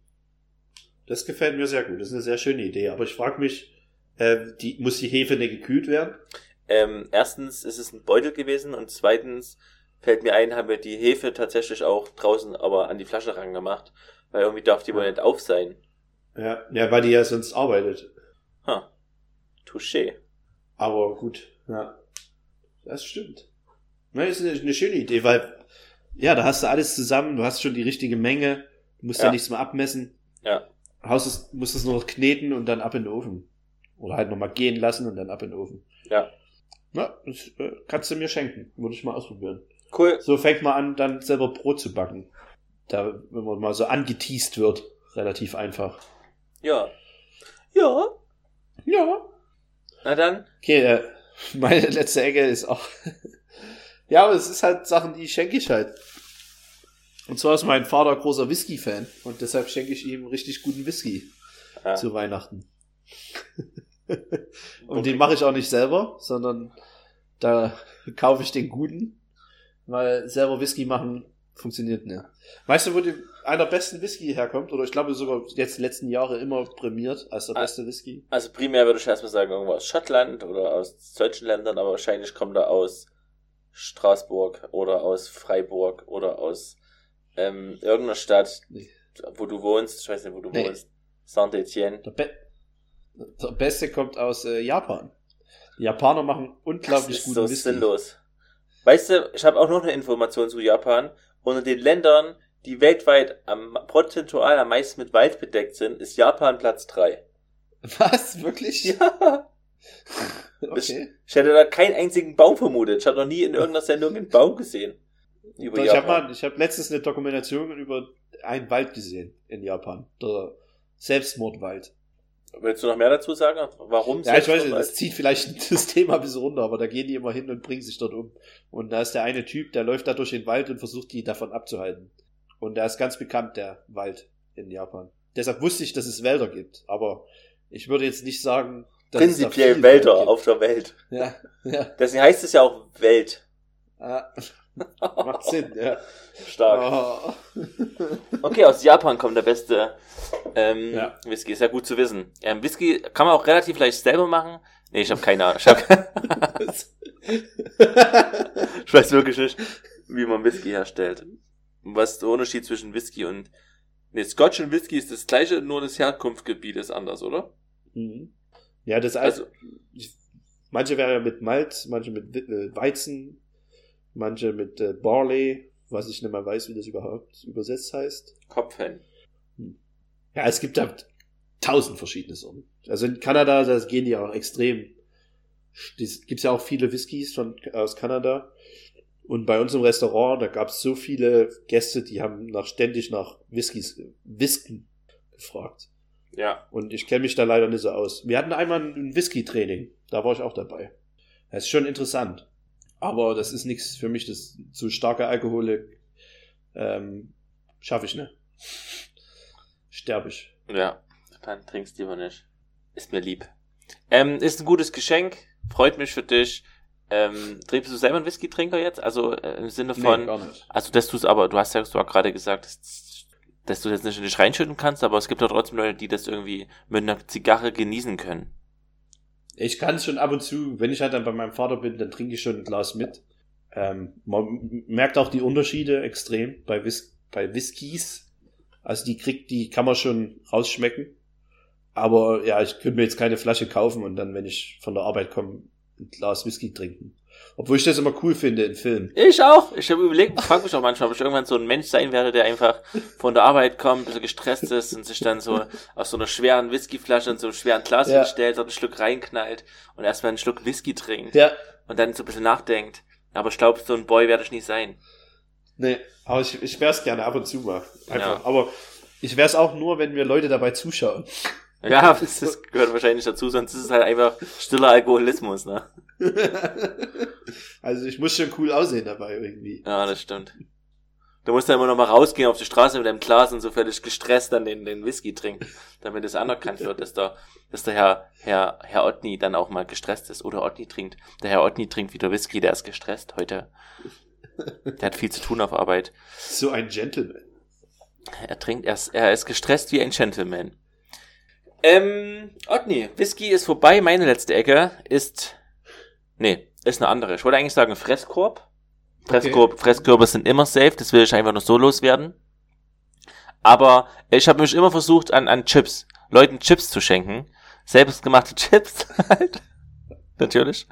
Speaker 2: Das gefällt mir sehr gut. Das ist eine sehr schöne Idee. Aber ich frage mich, äh, die, muss die Hefe nicht gekühlt werden?
Speaker 1: Ähm, erstens ist es ein Beutel gewesen und zweitens fällt mir ein, haben wir die Hefe tatsächlich auch draußen aber an die Flasche rangemacht, weil irgendwie darf die wohl nicht auf sein.
Speaker 2: Ja, ja, weil die ja sonst arbeitet.
Speaker 1: Ha. Touché.
Speaker 2: Aber gut, ja. Das stimmt. Na, ist eine, eine schöne Idee, weil, ja, da hast du alles zusammen, du hast schon die richtige Menge, du musst ja,
Speaker 1: Ja.
Speaker 2: nichts mehr abmessen.
Speaker 1: Ja.
Speaker 2: Haust es, musst es nur noch kneten und dann ab in den Ofen. Oder halt nochmal gehen lassen und dann ab in den Ofen.
Speaker 1: Ja.
Speaker 2: Na, das äh, kannst du mir schenken. Würde ich mal ausprobieren.
Speaker 1: Cool.
Speaker 2: So fängt man an, dann selber Brot zu backen. Da, wenn man mal so angeteased wird, relativ einfach.
Speaker 1: Ja. Ja.
Speaker 2: Ja.
Speaker 1: Na dann.
Speaker 2: Okay, äh, [LAUGHS] meine letzte Ecke ist auch. [LAUGHS] ja, aber es ist halt Sachen, die schenke ich halt. Und zwar ist mein Vater großer Whisky-Fan und deshalb schenke ich ihm richtig guten Whisky
Speaker 1: Ja.
Speaker 2: zu Weihnachten. [LAUGHS] und den mache ich auch nicht selber, sondern da kaufe ich den guten, weil selber Whisky machen funktioniert nicht. Weißt du, wo die, einer besten Whisky herkommt? Oder ich glaube sogar jetzt die letzten Jahre immer prämiert als der
Speaker 1: Ah.
Speaker 2: beste Whisky.
Speaker 1: Also primär würde ich erstmal sagen, irgendwo aus Schottland oder aus solchen Ländern, aber wahrscheinlich kommt er aus Straßburg oder aus Freiburg oder aus ähm, irgendeiner Stadt,
Speaker 2: Nee.
Speaker 1: wo du wohnst. Ich weiß nicht, wo du
Speaker 2: Nee.
Speaker 1: wohnst. Saint-Etienne.
Speaker 2: Der, Be der Beste kommt aus äh, Japan. Die Japaner machen unglaublich
Speaker 1: Das ist so
Speaker 2: Whisky.
Speaker 1: sinnlos. Weißt du, ich habe auch noch eine Information zu Japan. Unter den Ländern, die weltweit am prozentual am meisten mit Wald bedeckt sind, ist Japan Platz 3.
Speaker 2: Was? Wirklich?
Speaker 1: Ja. [LAUGHS]
Speaker 2: Okay.
Speaker 1: Ich hätte da keinen einzigen Baum vermutet. Ich habe noch nie in irgendeiner Sendung einen Baum gesehen. Über
Speaker 2: Doch, ich habe ich habe letztens eine Dokumentation über einen Wald gesehen in Japan. Der Selbstmordwald.
Speaker 1: Willst du noch mehr dazu sagen? Warum?
Speaker 2: Ja, ich weiß nicht, das zieht vielleicht [LAUGHS] das Thema ein bisschen runter, aber da gehen die immer hin und bringen sich dort um. Und da ist der eine Typ, der läuft da durch den Wald und versucht, die davon abzuhalten. Und der ist ganz bekannt, der Wald in Japan. Deshalb wusste ich, dass es Wälder gibt, aber ich würde jetzt nicht sagen,
Speaker 1: dass Prinzipiell da Wälder auf der Welt. Ja, ja. Deswegen heißt es ja auch Welt. Ah. [LAUGHS]
Speaker 2: Macht Sinn, ja.
Speaker 1: Stark. Oh. Okay, aus Japan kommt der beste ähm, ja. Whisky. Ist ja gut zu wissen. Ähm, Whisky kann man auch relativ leicht selber machen. Nee, ich habe keine Ahnung. Ich, hab ich weiß wirklich nicht, wie man Whisky herstellt. Was ist der Unterschied zwischen Whisky und... Nee, Scotch und Whisky ist das gleiche, nur das Herkunftsgebiet ist anders, oder?
Speaker 2: Mhm. Ja, das also, manche wäre ja mit Malz, manche mit äh, Weizen, manche mit äh, Barley, was ich nicht mehr weiß, wie das überhaupt übersetzt heißt.
Speaker 1: Kopfhen.
Speaker 2: Hm. Ja, es gibt da tausend verschiedene Sorten. Also in Kanada, da gehen die auch extrem. Es gibt ja auch viele Whiskys von, aus Kanada. Und bei uns im Restaurant, da gab es so viele Gäste, die haben nach, ständig nach Whiskys, Whisken gefragt.
Speaker 1: Ja.
Speaker 2: Und ich kenne mich da leider nicht so aus. Wir hatten einmal ein Whisky-Training. Da war ich auch dabei. Das ist schon interessant. Aber das ist nichts für mich, das zu starke Alkohole ähm, schaffe ich nicht. Sterbe ich.
Speaker 1: Ja, dann trinkst du lieber nicht. Ist mir lieb. Ähm, ist ein gutes Geschenk. Freut mich für dich. Ähm, trinkst du selber einen Whisky-Trinker jetzt? Also äh, im Sinne von. Nee, gar nicht. Also, dass du es aber, du hast ja du gerade gesagt, dass, dass du das nicht, nicht reinschütten kannst, aber es gibt ja trotzdem Leute, die das irgendwie mit einer Zigarre genießen können.
Speaker 2: Ich kann es schon ab und zu, wenn ich halt dann bei meinem Vater bin, dann trinke ich schon ein Glas mit. Ähm, man merkt auch die Unterschiede extrem bei, Whis bei Whiskys. Also die kriegt, die kann man schon rausschmecken. Aber ja, ich könnte mir jetzt keine Flasche kaufen und dann, wenn ich von der Arbeit komme, ein Glas Whisky trinken. Obwohl ich das immer cool finde in Filmen.
Speaker 1: Ich auch. Ich habe überlegt, frage mich auch manchmal, ob ich irgendwann so ein Mensch sein werde, der einfach von der Arbeit kommt, ein bisschen gestresst ist und sich dann so aus so einer schweren Whiskyflasche und so einem schweren Glas ja. hinstellt, dort einen Schluck reinknallt und erstmal einen Schluck Whisky trinkt.
Speaker 2: Ja.
Speaker 1: Und dann so ein bisschen nachdenkt. Aber ich glaube, so ein Boy werde ich nicht sein.
Speaker 2: Nee, aber ich, ich wäre es gerne ab und zu mal. Einfach. Ja. Aber ich wäre es auch nur, wenn mir Leute dabei zuschauen.
Speaker 1: Ja, das gehört wahrscheinlich dazu, sonst ist es halt einfach stiller Alkoholismus, ne? [LAUGHS]
Speaker 2: also ich muss schon cool aussehen dabei irgendwie.
Speaker 1: Ja, das stimmt. Du musst dann immer noch mal rausgehen auf die Straße mit deinem Glas und so völlig gestresst dann den, den Whisky trinken, damit es anerkannt wird, dass der, dass der Herr, Herr, Herr Otni dann auch mal gestresst ist. Oder Otni trinkt. Der Herr Otni trinkt wieder Whisky, der ist gestresst heute. Der hat viel zu tun auf Arbeit.
Speaker 2: So ein Gentleman.
Speaker 1: Er trinkt, er ist, er ist gestresst wie ein Gentleman. Ähm, Otni, Whisky ist vorbei. Meine letzte Ecke ist Nee, ist eine andere. Ich wollte eigentlich sagen Fresskorb. Fresskorb okay. Fresskörbe sind immer safe, das will ich einfach nur so loswerden. Aber ich habe mich immer versucht, an, an Chips, Leuten Chips zu schenken. Selbstgemachte [LAUGHS] Chips halt. Natürlich.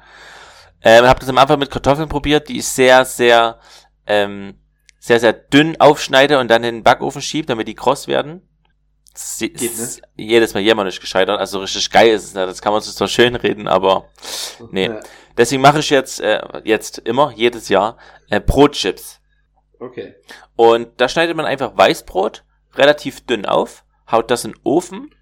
Speaker 1: Ähm, habe das am Anfang mit Kartoffeln probiert, die ich sehr, sehr, ähm, sehr, sehr dünn aufschneide und dann in den Backofen schiebe, damit die kross werden. Sie, ne? Jedes Mal jämmerlich gescheitert. Also richtig geil ist es. Ne? Das kann man sich zwar schön reden, aber nee. Ja. Deswegen mache ich jetzt, äh, jetzt immer, jedes Jahr, äh, Brotchips.
Speaker 2: Okay.
Speaker 1: Und da schneidet man einfach Weißbrot relativ dünn auf, haut das in den Ofen,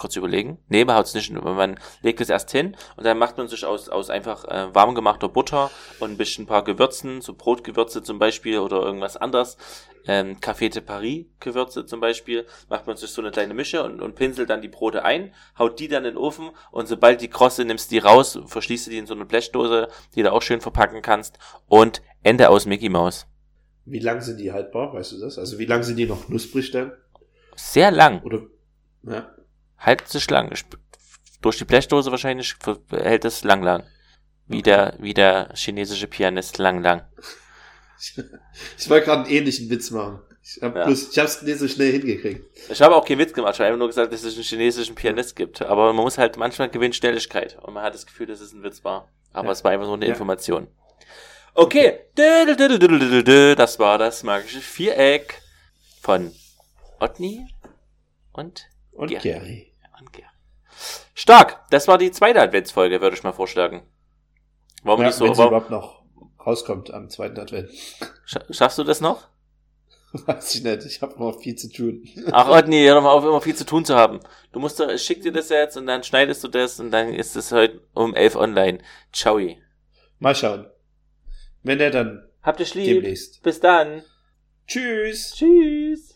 Speaker 1: kurz überlegen, nee, man haut nicht, man legt es erst hin und dann macht man sich aus, aus einfach äh, warm gemachter Butter und ein bisschen ein paar Gewürzen, so Brotgewürze zum Beispiel oder irgendwas anderes, ähm, Café de Paris Gewürze zum Beispiel, macht man sich so eine kleine Mische und, und pinselt dann die Brote ein, haut die dann in den Ofen und sobald die krosse nimmst die raus, verschließt du die in so eine Blechdose, die du auch schön verpacken kannst und Ende aus Mickey Mouse.
Speaker 2: Wie lang sind die haltbar, weißt du das? Also wie lang sind die noch knusprig dann?
Speaker 1: Sehr lang.
Speaker 2: Oder, ja.
Speaker 1: Halb sich lang. Durch die Blechdose wahrscheinlich hält es lang lang. Wie okay. der, wie der chinesische Pianist lang lang. [LAUGHS]
Speaker 2: Ich wollte gerade einen ähnlichen Witz machen. Ich, hab ja. bloß, ich hab's nicht so schnell hingekriegt.
Speaker 1: Ich habe auch keinen Witz gemacht, ich habe einfach nur gesagt, dass es einen chinesischen Pianist gibt. Aber man muss halt manchmal gewinnen Schnelligkeit. Und man hat das Gefühl, dass es ein Witz war. Aber ja. es war einfach nur eine ja. Information. Okay. Das war das magische Viereck von Otni und,
Speaker 2: und Gary.
Speaker 1: Gary. Stark. Das war die zweite Adventsfolge, würde ich mal vorschlagen.
Speaker 2: Warum ja, nicht so? Wenn sie überhaupt noch rauskommt am zweiten Advent.
Speaker 1: Schaffst du das noch? [LAUGHS]
Speaker 2: Weiß ich nicht, ich habe noch viel zu tun.
Speaker 1: Ach [LAUGHS] Otni, hör doch mal auf, immer viel zu tun zu haben. Du musst doch, ich schick dir das jetzt und dann schneidest du das und dann ist es heute um elf online. Ciao.
Speaker 2: Mal schauen. Wenn der dann
Speaker 1: Habt ihr lieb.
Speaker 2: demnächst.
Speaker 1: Bis dann.
Speaker 2: Tschüss.
Speaker 1: Tschüss.